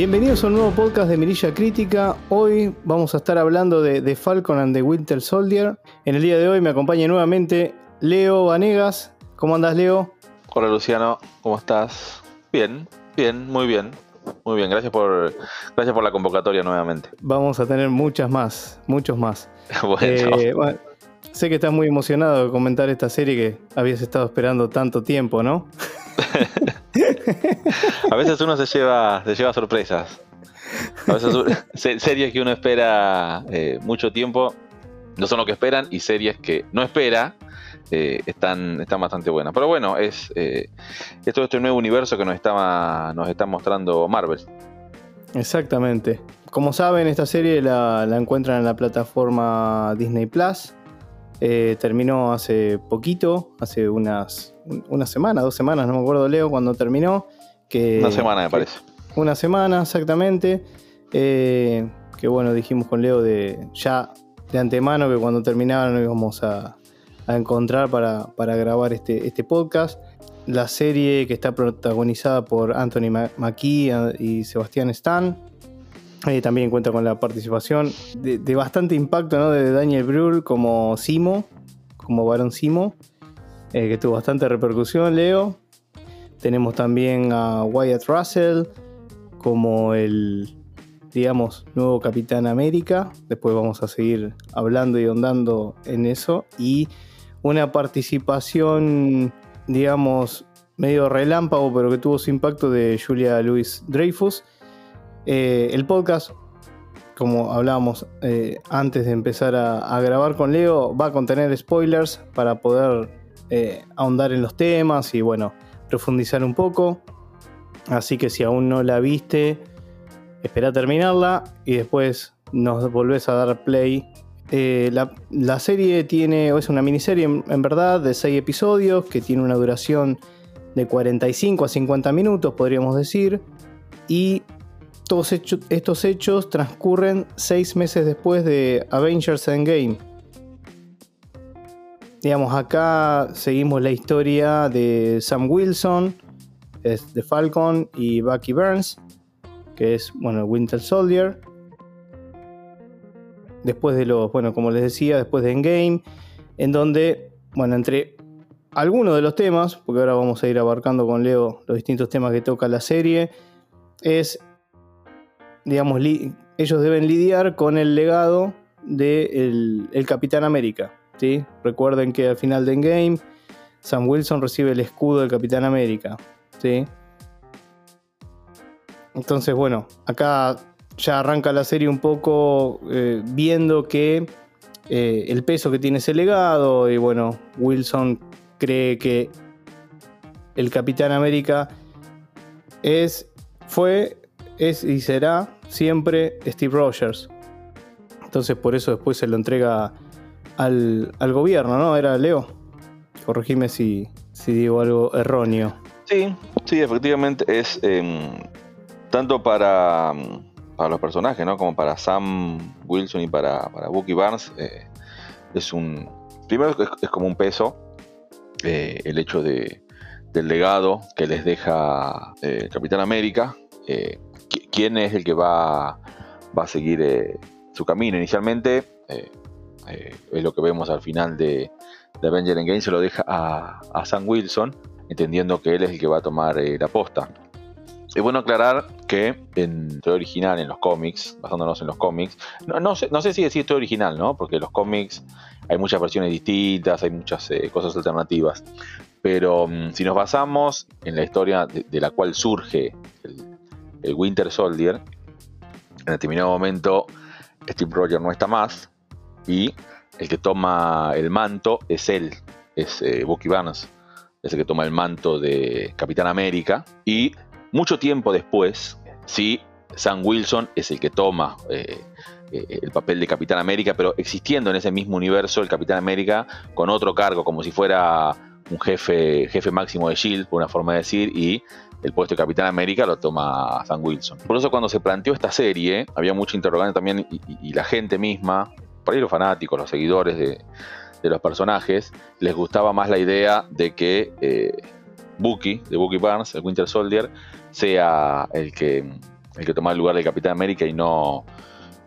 Bienvenidos a un nuevo podcast de Mirilla Crítica. Hoy vamos a estar hablando de, de, Falcon and the Winter Soldier. En el día de hoy me acompaña nuevamente Leo Vanegas. ¿Cómo andas, Leo? Hola, Luciano. ¿Cómo estás? Bien, bien, muy bien. Muy bien, gracias por, gracias por la convocatoria nuevamente. Vamos a tener muchas más, muchos más. Eh, bueno. sé que estás muy emocionado de comentar esta serie que habías estado esperando tanto tiempo, ¿no? a veces uno se lleva, se lleva sorpresas. A veces series que uno espera eh, mucho tiempo no son lo que esperan y series que no espera eh, están, están bastante buenas. Pero bueno, es, eh, es todo este nuevo universo que nos está, nos está mostrando Marvel. Exactamente. Como saben, esta serie la, encuentran en la plataforma Disney Plus. Eh, terminó hace poquito, hace unas una semana, dos semanas, no me acuerdo Leo cuando terminó. Que, una semana me parece. Una semana exactamente. que bueno, dijimos con Leo de ya de antemano que cuando terminaba no íbamos a, a encontrar para, grabar este, este podcast. La serie que está protagonizada por Anthony Mackie y Sebastián Stan. Eh, también cuenta con la participación de, bastante impacto de Daniel Brühl como Simo, como varón Simo, eh, que tuvo bastante repercusión, Leo. Tenemos también a Wyatt Russell como el, digamos, nuevo Capitán América. Después vamos a seguir hablando y ondando en eso. Y una participación, digamos, medio relámpago, pero que tuvo su impacto de Julia Louis Dreyfus. Eh, el podcast, como hablábamos eh, antes de empezar a, grabar con Leo, va a contener spoilers para poder eh, ahondar en los temas y, bueno, profundizar un poco. Así que si aún no la viste, espera terminarla y después nos volvés a dar play la, serie tiene, es una miniserie en, verdad de 6 episodios que tiene una duración de 45 a 50 minutos, podríamos decir. Y todos estos hechos transcurren 6 meses después de Avengers Endgame. Digamos, acá seguimos la historia de Sam Wilson, es de Falcon, y Bucky Burns, que es, bueno, Winter Soldier después de los, bueno, como les decía, después de Endgame, en donde, bueno, entre algunos de los temas, porque ahora vamos a ir abarcando con Leo los distintos temas que toca la serie, es, digamos, ellos deben lidiar con el legado del de Capitán América. ¿sí? Recuerden que al final de Endgame, Sam Wilson recibe el escudo del Capitán América. ¿sí? Entonces, bueno, acá ya arranca la serie un poco eh, viendo que eh, el peso que tiene ese legado y bueno, Wilson cree que el Capitán América es, fue, es y será siempre Steve Rogers. Entonces por eso después se lo entrega al, gobierno, ¿no? Era Leo. Corregime si, si digo algo erróneo. Sí, sí, efectivamente es em, tanto para para los personajes, ¿no? Como para Sam Wilson y para, para Bucky Barnes, eh, es un. Primero es, como un peso eh, el hecho de, del legado que les deja eh, Capitán América. ¿Quién es el que va, va a seguir su camino? Inicialmente, es lo que vemos al final de, de Avenger Endgame, se lo deja a, a Sam Wilson, entendiendo que él es el que va a tomar la posta. Es bueno aclarar que en original, en los cómics, basándonos en los cómics, no, sé, no sé si decir todo original, ¿no? Porque en los cómics hay muchas versiones distintas, hay muchas eh, cosas alternativas. Pero mm, si nos basamos en la historia de, la cual surge el, Winter Soldier, en determinado momento Steve Rogers no está más y el que toma el manto es él, es eh, Bucky Barnes, es el que toma el manto de Capitán América y mucho tiempo después, sí, Sam Wilson es el que toma eh, eh, el papel de Capitán América, pero existiendo en ese mismo universo el Capitán América con otro cargo, como si fuera un jefe, jefe máximo de Shield, por una forma de decir, y el puesto de Capitán América lo toma Sam Wilson. Por eso cuando se planteó esta serie, había mucha interrogante también, y, la gente misma, por ahí los fanáticos, los seguidores de, los personajes, les gustaba más la idea de que eh, Bucky, de Bucky Barnes, el Winter Soldier, sea el que, el que tomaba el lugar del Capitán América y no,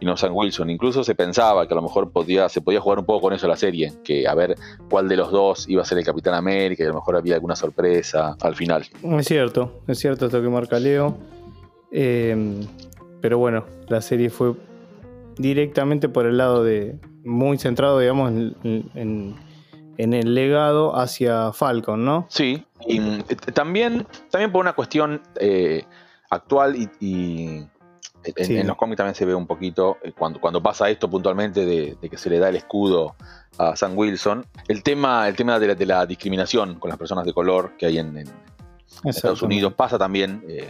y no Sam Wilson. Incluso se pensaba que a lo mejor podía, se podía jugar un poco con eso la serie, que a ver cuál de los dos iba a ser el Capitán América y a lo mejor había alguna sorpresa al final. Es cierto, es cierto esto que marca Leo. Eh, pero bueno, la serie fue directamente por el lado de. muy centrado, digamos, en, el legado hacia Falcon, ¿no? Sí, y eh, también, también por una cuestión eh, actual y, en, los cómics también se ve un poquito, eh, cuando, cuando pasa esto puntualmente de, que se le da el escudo a Sam Wilson, el tema, el tema de, la, discriminación con las personas de color que hay en, Estados Unidos pasa también, eh,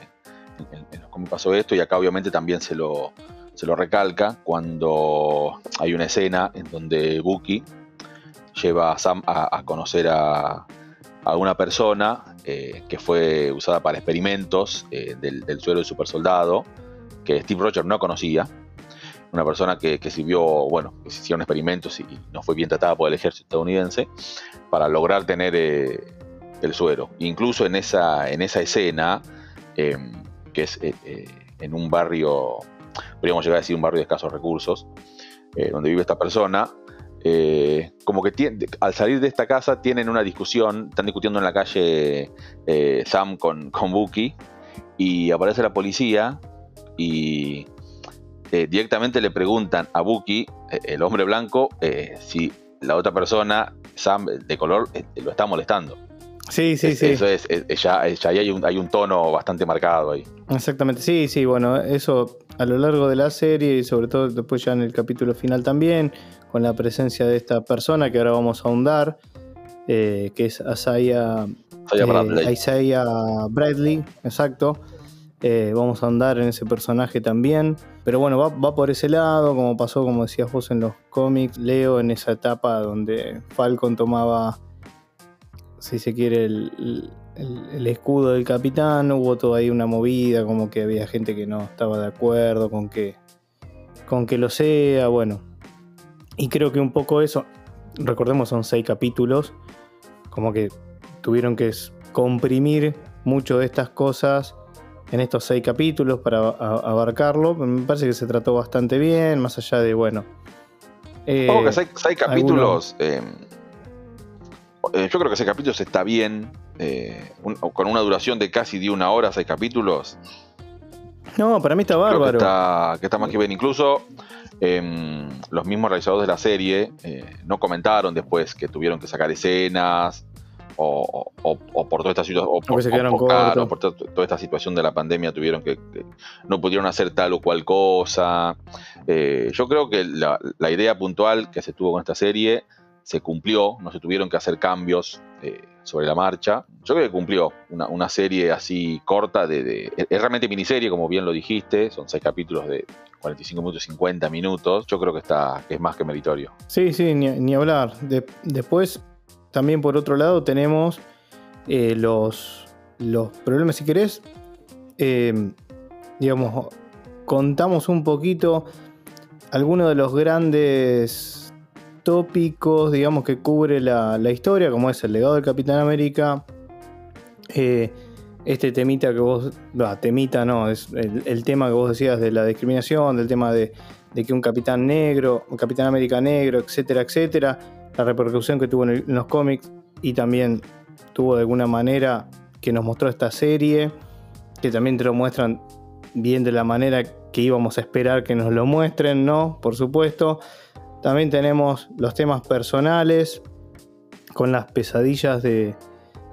en, los cómics pasó esto y acá obviamente también se lo, se lo recalca cuando hay una escena en donde Bucky lleva a Sam a, conocer a, a, una persona eh, que fue usada para experimentos del, del, suelo del super soldado que Steve Rogers no conocía, una persona que, sirvió, bueno, que se hicieron experimentos y no fue bien tratada por el ejército estadounidense para lograr tener eh, el suero. Incluso en esa, en esa escena, em, que es eh, eh, en un barrio, podríamos llegar a decir un barrio de escasos recursos, donde vive esta persona, como que al salir de esta casa tienen una discusión, están discutiendo en la calle Sam con, con Bucky y aparece la policía y eh, directamente le preguntan a Buki, eh, el hombre blanco, eh, si la otra persona, Sam, de color, lo está molestando. Sí, sí, sí. Eso es, ya, hay, un, hay un tono bastante marcado ahí. Exactamente, sí, sí, bueno, eso a lo largo de la serie y sobre todo después ya en el capítulo final también, con la presencia de esta persona que ahora vamos a ahondar, que es Asaya, Isaiah Bradley, exacto, eh, vamos a andar en ese personaje también. Pero bueno, va, por ese lado, como pasó, como decías vos en los cómics, Leo en esa etapa donde Falcon tomaba, si se quiere, el, escudo del capitán, hubo toda ahí una movida, como que había gente que no estaba de acuerdo con que, con que lo sea, bueno. Y creo que un poco eso, recordemos, son seis capítulos, como que tuvieron que comprimir mucho de estas cosas en estos seis capítulos para abarcarlo. Me parece que se trató bastante bien, más allá de, bueno. Eh, que seis, capítulos. Eh, eh, yo creo que seis capítulos está bien. Eh, con una duración de casi de una hora, seis capítulos. No, para mí está bárbaro. que, está, que está más que bien. Incluso em, los mismos realizadores de la serie no comentaron después que tuvieron que sacar escenas o, por toda esta situación, por, toda esta situación de la pandemia tuvieron que, no pudieron hacer tal o cual cosa. Eh, yo creo que la, idea puntual que se tuvo con esta serie se cumplió, no se tuvieron que hacer cambios eh, sobre la marcha. Yo creo que cumplió una, serie así corta, de, es realmente miniserie, como bien lo dijiste, son seis capítulos de 45 minutos, 50 minutos. Yo creo que está es más que meritorio. Sí, sí, ni, hablar. después también por otro lado tenemos eh, los, los problemas, si querés, eh, digamos, contamos un poquito algunos de los grandes tópicos, digamos, que cubre la, historia, como es el legado del Capitán América. Eh, este temita que vos, temita no, es el, tema que vos decías de la discriminación, del tema de, de que un capitán negro, un capitán América negro, etcétera, etcétera la repercusión que tuvo en, los cómics y también tuvo de alguna manera que nos mostró esta serie, que también te lo muestran bien de la manera que íbamos a esperar que nos lo muestren, ¿no? Por supuesto. También tenemos los temas personales, con las pesadillas de,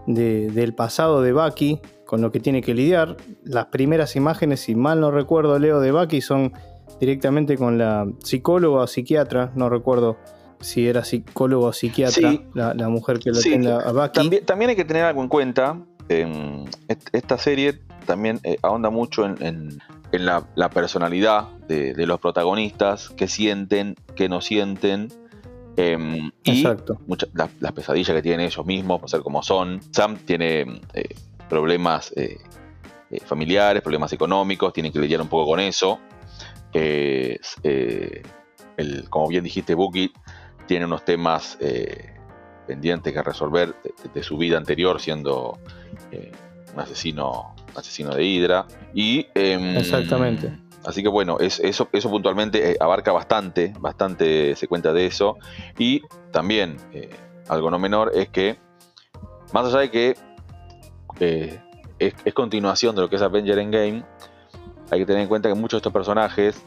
del pasado de Bucky, con lo que tiene que lidiar. Las primeras imágenes, si mal no recuerdo, Leo, de Bucky son directamente con la psicóloga o psiquiatra, no recuerdo si era psicólogo o psiquiatra, la, mujer que lo atiende a Bucky. También, hay que tener algo en cuenta. esta serie también eh, ahonda mucho en, la, personalidad de, los protagonistas, que sienten, que no sienten. Em, y Muchas, las pesadillas que tienen ellos mismos, por ser como son. Sam tiene eh, problemas eh, familiares, problemas económicos, tiene que lidiar un poco con eso. El, como bien dijiste, Bucky tiene unos temas eh, pendientes que resolver de, su vida anterior siendo eh, un asesino asesino de Hydra. Y, em, Exactamente. Así que bueno, eso, eso puntualmente eh, abarca bastante, bastante se cuenta de eso. Y también, algo no menor, es que, más allá de que es, es, continuación de lo que es Avenger Endgame, hay que tener en cuenta que muchos de estos personajes,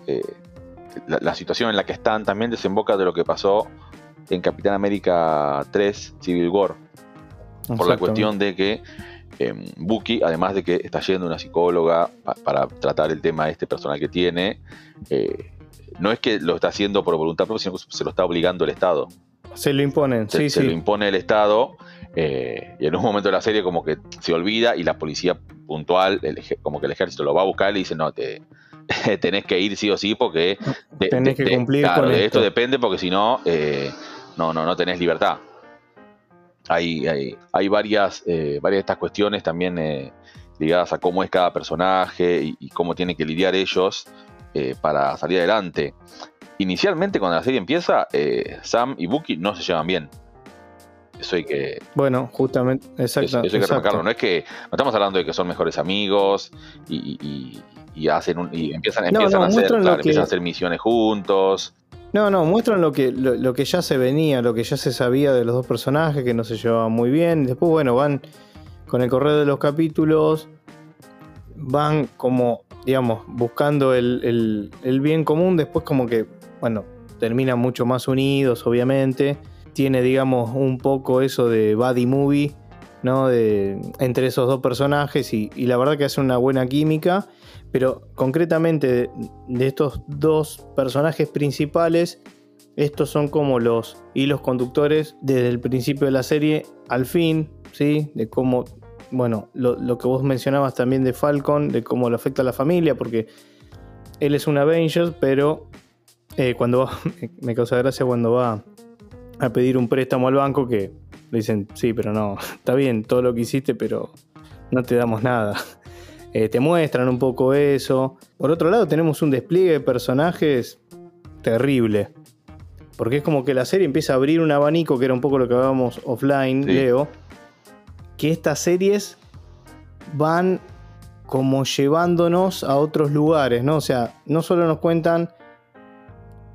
la, situación en la que están también desemboca de lo que pasó en Capitán América 3 Civil War. Por la cuestión de que eh, Bucky, además de que está yendo una psicóloga para tratar el tema de este personal que tiene, eh, no es que lo está haciendo por voluntad propia, sino que se lo está obligando el Estado. Se lo imponen, se, sí, se lo impone el Estado eh, y en un momento de la serie como que se olvida y la policía puntual, como que el ejército lo va a buscar y le dice, no, te, tenés que ir sí o sí porque... tenés que cumplir con de esto. esto depende porque si no, no, no, no tenés libertad. Hay, hay, hay varias, eh, varias de estas cuestiones también eh, ligadas a cómo es cada personaje y, cómo tienen que lidiar ellos eh, para salir adelante. Inicialmente, cuando la serie empieza, Sam y Bucky no se llevan bien. Eso hay que. Bueno, justamente, exacto. Eso, hay que remarcarlo. No es que. No estamos hablando de que son mejores amigos y, hacen y empiezan, empiezan, a hacer, empiezan a hacer misiones juntos. No, no, muestran lo que, lo, que ya se venía, lo que ya se sabía de los dos personajes, que no se llevaban muy bien. Después, bueno, van con el correo de los capítulos, van como, digamos, buscando el, bien común. Después, como que, bueno, terminan mucho más unidos, obviamente. Tiene, digamos, un poco eso de buddy movie, ¿no? De, entre esos dos personajes y, y la verdad que hace una buena química. Pero concretamente de, estos dos personajes principales, estos son como los hilos conductores desde el principio de la serie al fin, ¿sí? De cómo, bueno, lo, que vos mencionabas también de Falcon, de cómo lo afecta a la familia, porque él es un Avenger, pero eh, cuando va, me causa gracia cuando va a pedir un préstamo al banco que le dicen, sí, pero no, está bien todo lo que hiciste, pero no te damos nada. Eh, te muestran un poco eso. Por otro lado, tenemos un despliegue de personajes terrible. Porque es como que la serie empieza a abrir un abanico, que era un poco lo que hablábamos offline, Leo. Que estas series van como llevándonos a otros lugares, ¿no? O sea, no solo nos cuentan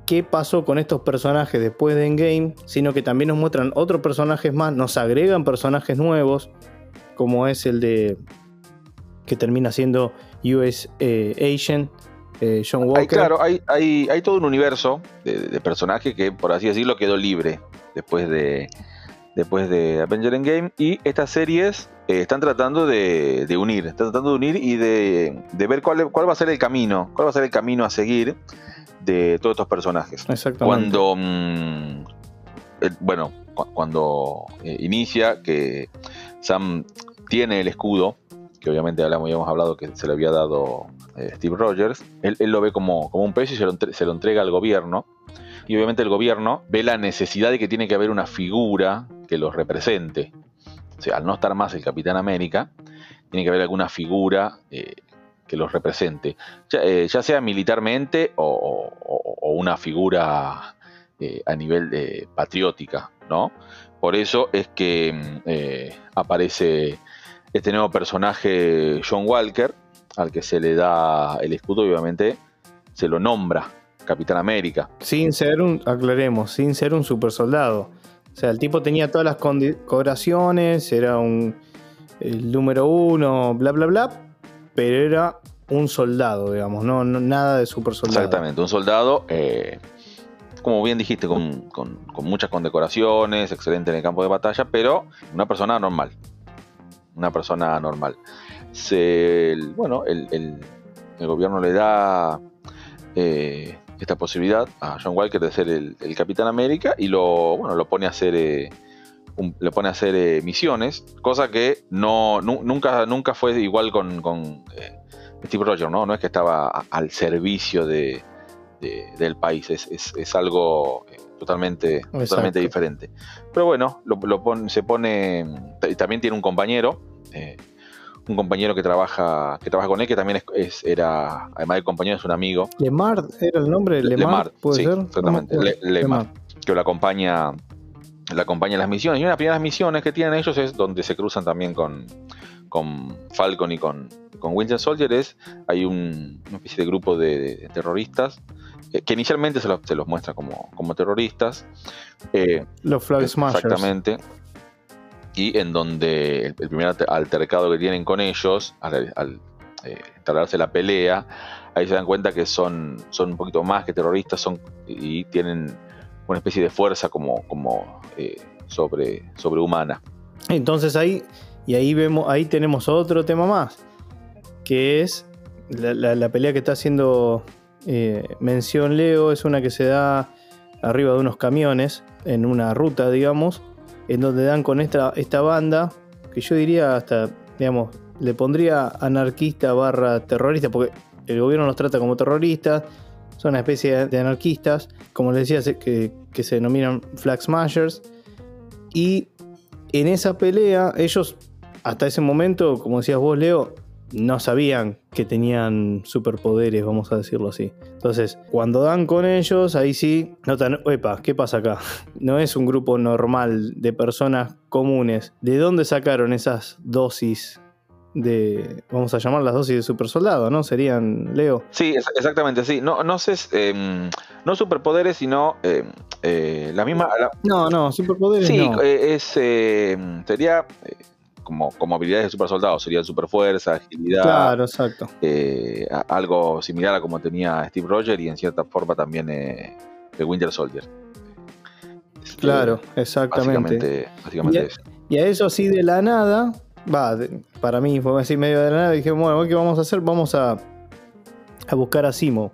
qué pasó con estos personajes después de Endgame, sino que también nos muestran otros personajes más, nos agregan personajes nuevos, como es el de que termina siendo US eh, Agent, eh, John Walker. claro, hay, hay, todo un universo de, personajes que, por así decirlo, quedó libre después de, después de Avenger Endgame. Y estas series eh, están tratando de, unir, están tratando de unir y de, ver cuál, cuál va a ser el camino, cuál va a ser el camino a seguir de todos estos personajes. Exactamente. Cuando, mm, bueno, cuando inicia que Sam tiene el escudo que obviamente habíamos hablado que se le había dado eh, Steve Rogers, él, lo ve como, como un peso y se lo, entrega al gobierno. Y obviamente el gobierno ve la necesidad de que tiene que haber una figura que los represente. O sea, al no estar más el Capitán América, tiene que haber alguna figura eh, que los represente, ya, eh, sea militarmente o, una figura a nivel patriótica, ¿no? Por eso es que aparece este nuevo personaje, John Walker, al que se le da el escudo, obviamente se lo nombra Capitán América. Sin ser un, aclaremos, sin ser un super soldado. O sea, el tipo tenía todas las condecoraciones, era un el número uno, bla, bla, bla, pero era un soldado, digamos, no, nada de super soldado. Exactamente, un soldado, eh, como bien dijiste, con, con muchas condecoraciones, excelente en el campo de batalla, pero una persona normal, una persona normal. Se, bueno, el, gobierno le da eh, esta posibilidad a John Walker de ser el, Capitán América y lo, bueno, lo pone a hacer, eh, le pone a hacer eh, misiones, cosa que no, nunca, nunca fue igual con, con Steve Rogers, ¿no? No es que estaba al servicio de, del país, es, es, algo totalmente, totalmente diferente. Pero bueno, lo, se pone, también tiene un compañero eh, un compañero que trabaja que trabaja con él, que también es, era, además de compañero, es un amigo. Lemar era el nombre, Lemar, ¿puede ser? Exactamente, Lemar, que lo acompaña, le acompaña en las misiones. Y una de las primeras misiones que tienen ellos es donde se cruzan también con, con Falcon y con, con Winter Soldier es, hay un, una especie de grupo de, terroristas que inicialmente se los, se los, muestra como, como terroristas. Eh, los Flag Smashers. Exactamente. Y en donde el, primer altercado que tienen con ellos, al, al eh, la pelea, ahí se dan cuenta que son, son un poquito más que terroristas son, y tienen una especie de fuerza como, como sobre, sobrehumana. Entonces ahí, y ahí vemos, ahí tenemos otro tema más, que es la, pelea que está haciendo eh, mención Leo, es una que se da arriba de unos camiones, en una ruta, digamos, en donde dan con esta, esta banda, que yo diría hasta, digamos, le pondría anarquista barra terrorista, porque el gobierno los trata como terroristas, son una especie de anarquistas, como les decía, que, que se denominan flag smashers, y en esa pelea, ellos hasta ese momento, como decías vos, Leo, no sabían que tenían superpoderes, vamos a decirlo así. Entonces, cuando dan con ellos, ahí sí notan, epa, ¿qué pasa acá? No es un grupo normal de personas comunes. ¿De dónde sacaron esas dosis de, vamos a llamar las dosis de super soldado, ¿no? Serían, Leo. Sí, exactamente, sí. No, no sé, eh, no superpoderes, sino eh, eh, la misma... No, no, superpoderes Sí, no. es, sería como, como habilidades de super soldado, serían super fuerza, agilidad. Claro, exacto. algo similar a como tenía Steve Rogers y en cierta forma también el Winter Soldier. Claro, exactamente. Básicamente, eso. y a eso así de la nada, Va, para mí fue así medio de la nada. Dije, bueno, ¿qué vamos a hacer? Vamos a, a buscar a Simo.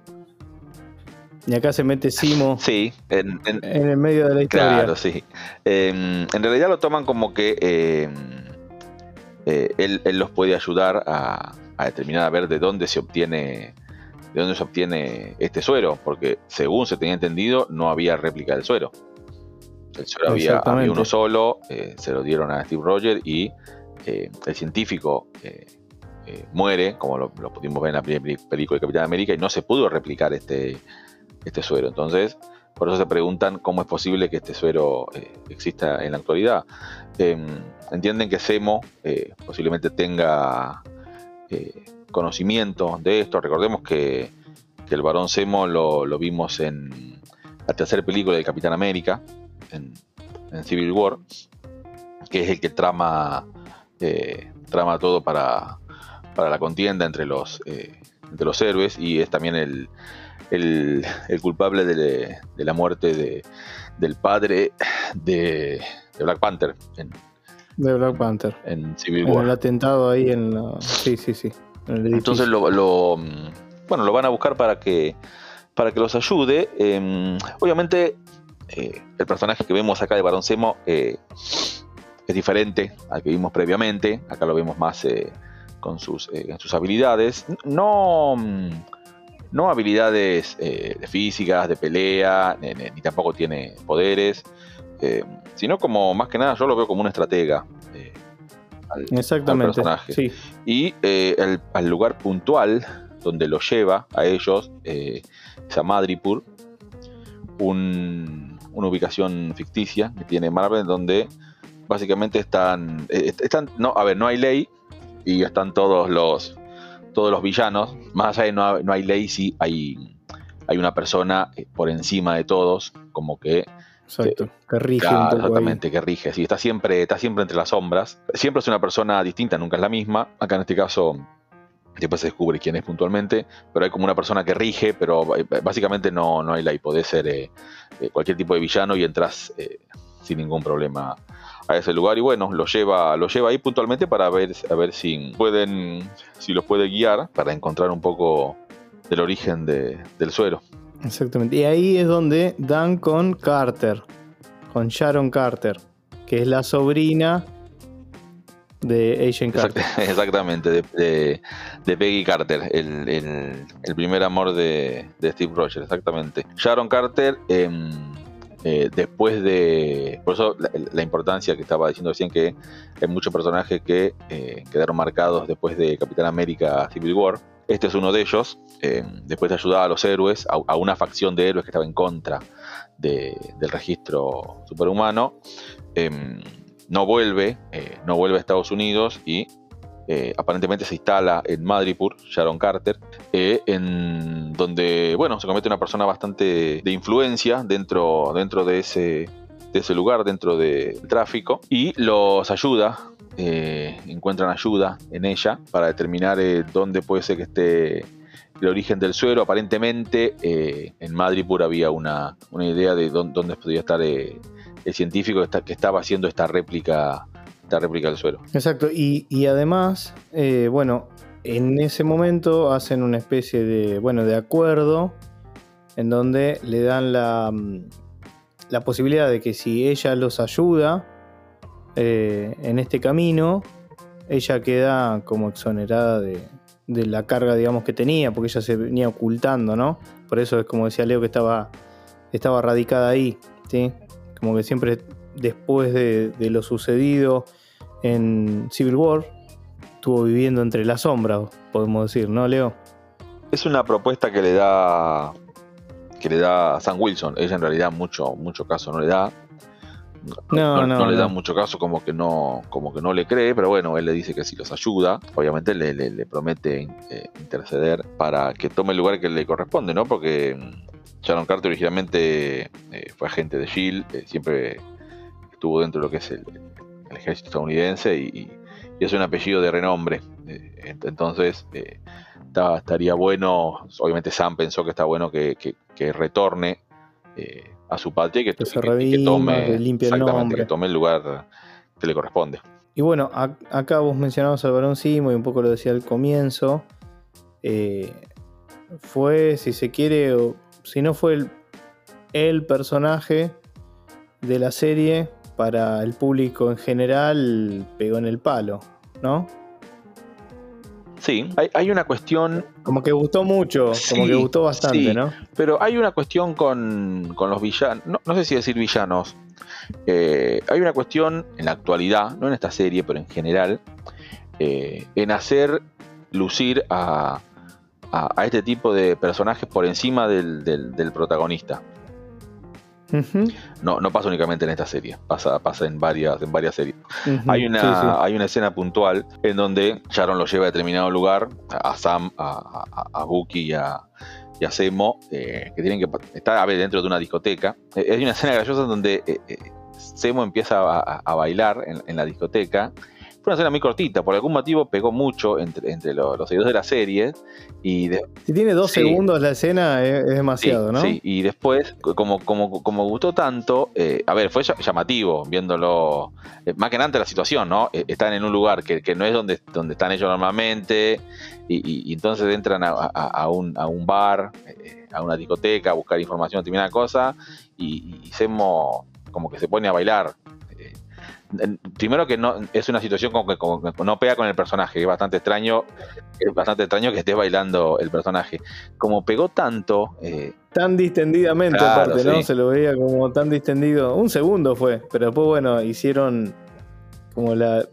Y acá se mete Simo sí, en, el medio de la historia. Claro, sí. Em, en realidad lo toman como que em, eh, él, los puede ayudar a, determinar a ver de dónde se obtiene de dónde se obtiene este suero, porque según se tenía entendido, no había réplica del suero. El suero había, uno solo, eh, se lo dieron a Steve Rogers y eh, el científico eh, muere, como lo, pudimos ver en la primera película de Capitán América, y no se pudo replicar este, este suero. Entonces, por eso se preguntan cómo es posible que este suero exista en la actualidad. Entienden que Semo posiblemente tenga conocimiento de esto. Recordemos que, el varón Semo lo, vimos en la tercera película de Capitán América, en, Civil War, que es el que trama eh, trama todo para, para, la contienda entre los, eh, entre los héroes y es también el, culpable de, la muerte de, del padre de, Black Panther. En, de Black Panther. En Civil War. el atentado ahí en la... Sí, sí, sí. Entonces lo, lo, bueno, lo van a buscar para que, para que los ayude. Em, obviamente eh, el personaje que vemos acá de Barón Semo es diferente al que vimos previamente. Acá lo vemos más eh, con sus, eh, sus habilidades. No, mm, no habilidades eh, de físicas, de pelea, ni, tampoco tiene poderes, sino como más que nada yo lo veo como un estratega. Al, Exactamente. personaje. Y al lugar puntual donde lo lleva a ellos es a Madripur, una ubicación ficticia que tiene Marvel donde básicamente están, eh, están, no, a ver, no hay ley y están todos los, todos los villanos. Más allá de no, no hay ley, sí hay, hay una persona eh, por encima de todos, como que Exacto, que rige. exactamente, que rige. Sí, está siempre, está siempre entre las sombras. Siempre es una persona distinta, nunca es la misma. Acá en este caso, después se descubre quién es puntualmente, pero hay como una persona que rige, pero eh, básicamente no, no hay ley. Puede ser cualquier tipo de villano y entras sin ningún problema a ese lugar y bueno, lo lleva, lo lleva ahí puntualmente para ver, a ver si pueden, si los puede guiar para encontrar un poco del origen del suero. Exactamente. Y ahí es donde dan con Carter, con Sharon Carter, que es la sobrina de Agent Carter. Exactamente, de, Peggy Carter, el, primer amor de, Steve Rogers, exactamente. Sharon Carter, eh, eh, después de. Por eso la, importancia que estaba diciendo recién que hay muchos personajes que eh, quedaron marcados después de Capitán América Civil War. Este es uno de ellos. Eh, después de ayudar a los héroes, a, una facción de héroes que estaba en contra del registro superhumano. no vuelve, no vuelve a Estados Unidos y eh, aparentemente se instala en Madripur, Sharon Carter, eh, en donde, bueno, se convierte una persona bastante de influencia dentro, dentro de, ese, de ese lugar, dentro del tráfico, y los ayuda, eh, encuentran ayuda en ella para determinar dónde puede ser que esté el origen del suero. Aparentemente en Madripur había una, idea de dónde, podría estar el científico que estaba haciendo esta réplica esta réplica del suelo. Exacto, y, además, eh, bueno, en ese momento hacen una especie de, bueno, de acuerdo en donde le dan la, mm, la posibilidad de que si ella los ayuda eh, en este camino, ella queda como exonerada de, de, la carga, digamos, que tenía, porque ella se venía ocultando, ¿no? Por eso es como decía Leo que estaba, radicada ahí, ¿sí? Como que siempre después de, lo sucedido en Civil War, estuvo viviendo entre las sombras, podemos decir, ¿no, Leo? Es una propuesta que le da que le da Sam Wilson. Ella en realidad mucho, mucho caso no le da. No, no, le da mucho caso, como que no, como que no le cree, pero bueno, él le dice que si los ayuda, obviamente le, le, promete eh, interceder para que tome el lugar que le corresponde, ¿no? Porque mm, Sharon Carter originalmente eh, fue agente de Shield, eh, siempre estuvo dentro de lo que es el, ejército estadounidense y, es un apellido de renombre. Entonces, estaría bueno, obviamente Sam pensó que está bueno que, retorne eh, a su patria y que, tome, que tome el lugar que le corresponde. Y bueno, acá vos mencionabas al Barón Simo y un poco lo decía al comienzo. fue, si se quiere, o si no fue el, el personaje de la serie para el público en general pegó en el palo, ¿no? Sí, hay, una cuestión. Como que gustó mucho, como que gustó bastante, ¿no? Pero hay una cuestión con, los villanos, no, sé si decir villanos. Eh, hay una cuestión en la actualidad, no en esta serie, pero en general, eh, en hacer lucir a, este tipo de personajes por encima del protagonista. No, no pasa únicamente en esta serie, pasa, pasa en varias, en varias series. hay, una, hay una escena puntual en donde Sharon lo lleva a determinado lugar, a Sam, a, a, Bucky y a, y a Semo, eh, que tienen que estar dentro de una discoteca. Eh, hay una escena graciosa en donde eh, Semo empieza a, bailar en, la discoteca fue una escena muy cortita, por algún motivo pegó mucho entre, entre los, seguidores de la serie. Y si tiene dos segundos la escena es, demasiado, ¿no? Sí, y después, como, como, como gustó tanto, eh, a ver, fue llamativo viéndolo, eh, más que nada la situación, ¿no? Eh, están en un lugar que, no es donde, donde están ellos normalmente, y, entonces entran a, un, a un bar, a una discoteca, a buscar información, determinada cosa, y, y Semo como que se pone a bailar primero que no es una situación como que, no pega con el personaje, es bastante extraño, es bastante extraño que esté bailando el personaje. Como pegó tanto. Eh, tan distendidamente, aparte, ¿no? Se lo veía como tan distendido. Un segundo fue, pero después, bueno, hicieron como la,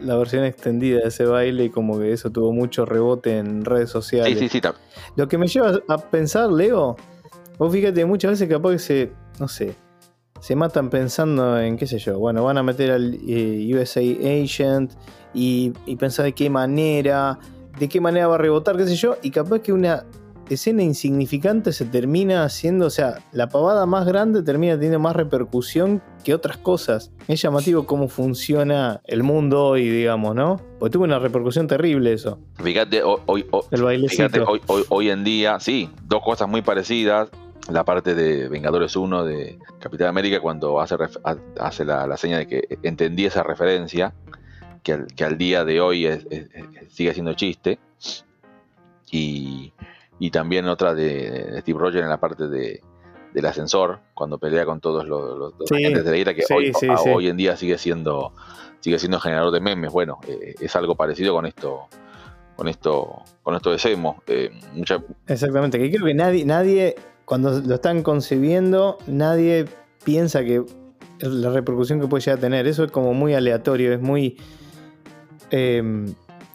la versión extendida de ese baile y como que eso tuvo mucho rebote en redes sociales. Sí, sí, sí. Lo que me lleva a pensar, Leo, vos fíjate, muchas veces capaz que se, no sé, se matan pensando en, qué sé yo, bueno, van a meter al eh, USA Agent y, pensar de qué manera, de qué manera va a rebotar, qué sé yo, y capaz que una escena insignificante se termina haciendo, o sea, la pavada más grande termina teniendo más repercusión que otras cosas. Es llamativo cómo funciona el mundo hoy, digamos, ¿no? Porque tuvo una repercusión terrible eso. Fíjate, hoy, hoy, fíjate, hoy, hoy en día, sí, dos cosas muy parecidas la parte de Vengadores 1 de Capitán América cuando hace, hace la, seña de que entendí esa referencia, que al, que al día de hoy sigue siendo chiste. Y, también otra de, Steve Rogers en la parte de, del ascensor, cuando pelea con todos los, agentes de la ira, que hoy, hoy, en día sigue siendo, sigue siendo generador de memes. Bueno, eh, es algo parecido con esto con esto con esto de Semo. Eh, Exactamente, que creo que nadie, nadie cuando lo están concebiendo, nadie piensa que la repercusión que puede llegar a tener. Eso es como muy aleatorio, es muy. Em,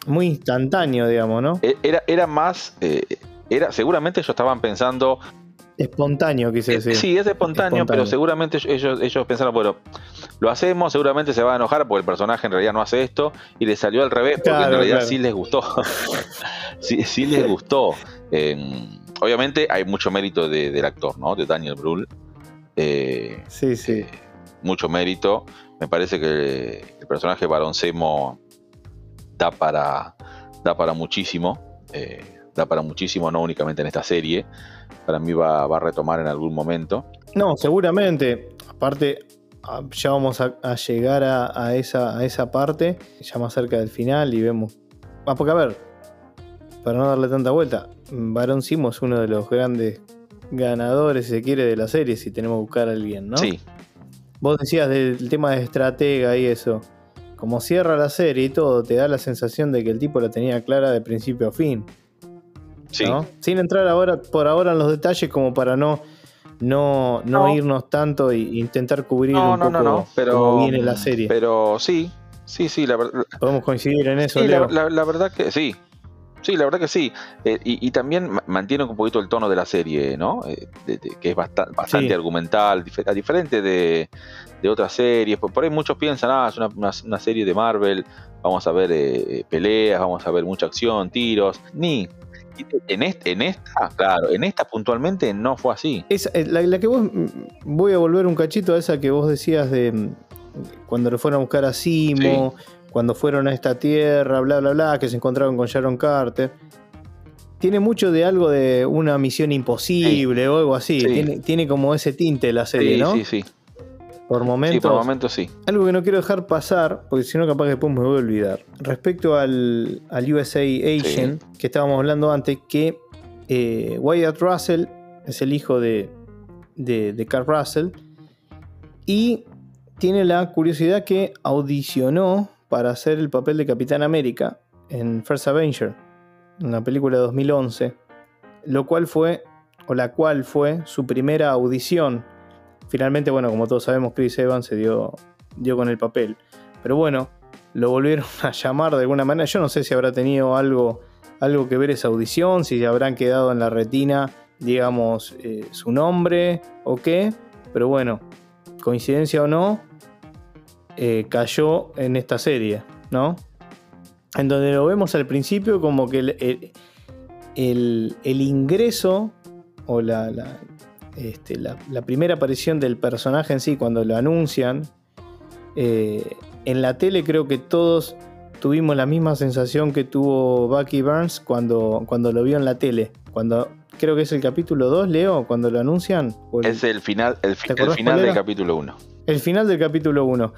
muy instantáneo, digamos, ¿no? E, era, era más. Eh, era, seguramente ellos estaban pensando. Espontáneo, quise Eh, decir. Sí, es espontáneo, Espontáneo. pero seguramente ellos, ellos pensaron, bueno, lo hacemos, seguramente se va a enojar porque el personaje en realidad no hace esto y le salió al revés porque en realidad claro. sí les gustó. sí, sí les gustó. Eh, obviamente hay mucho mérito de- del actor, ¿no? De Daniel Brühl. Eh, Sí, sí. eh, mucho mérito. Me parece que el personaje Barón Zemo da para, da para muchísimo. eh, da para muchísimo, no únicamente en esta serie. Para mí va, va a retomar en algún momento. No, seguramente. Aparte, ah, ya vamos a, a llegar a, a esa, a esa parte, ya más cerca del final, y vemos. Ah, porque a ver, para no darle tanta vuelta, Barón Simo es uno de los grandes ganadores, si se quiere, de la serie, si tenemos que buscar a alguien, ¿no? Sí, Vos decías del tema de estratega y eso. Como cierra la serie y todo, te da la sensación de que el tipo la tenía clara de principio a fin. sí. ¿no? Sin entrar ahora, por ahora en los detalles, como para no, no, no, No. irnos tanto e intentar cubrir No, un no, poco no, no, pero cómo viene la serie. Pero sí, sí, sí, la, verdad Podemos coincidir en eso, sí, la, Leo. la- la verdad que sí. Sí, la verdad que sí. Eh, y, y también ma- mantiene un poquito el tono de la serie, ¿no? Eh, de- de- que es basta- bastante Sí. argumental, a diferente de, de otras series. Por, por ahí muchos piensan, ah, es una, una- una serie de Marvel, vamos a ver eh, peleas, vamos a ver mucha acción, tiros. Ni. En, este, en esta, claro, en esta puntualmente no fue así. Esa- eh, la, la que vos. mm, Voy a volver un cachito a esa que vos decías de. mm, Cuando lo fueron a buscar a Simo, cuando fueron a esta tierra, bla, bla, bla, que se encontraron con Sharon Carter. Tiene mucho de algo de una misión imposible o algo así. Sí. Tiene, tiene como ese tinte la serie, sí, ¿no? sí, sí. Por Sí, momentos. por momentos sí. Algo que no quiero dejar pasar, porque si no capaz que después me voy a olvidar. Respecto al, al USA Agent que estábamos hablando antes, que eh, Wyatt Russell es el hijo de, de, de Carl Russell y tiene la curiosidad que audicionó para hacer el papel de Capitán América en First Avenger, una película de 2011, lo cual fue, o la cual fue su primera audición Finalmente, bueno, como todos sabemos, Chris Evans se dio, dio con el papel. Pero bueno, lo volvieron a llamar de alguna manera. Yo no sé si habrá tenido algo, algo que ver esa audición, si habrán quedado en la retina, digamos, eh, su nombre o qué. Pero bueno, coincidencia o no, eh, cayó en esta serie, ¿no? En donde lo vemos al principio como que el, el- el- el ingreso o la, la- este, la, la primera aparición del personaje en sí, cuando lo anuncian, eh, en la tele creo que todos tuvimos la misma sensación que tuvo Bucky Burns cuando, cuando lo vio en la tele. Cuando creo que es el capítulo 2, Leo, cuando lo anuncian. el- Es el final, el, fi- ¿Te el final del capítulo 1. el final del capítulo 1.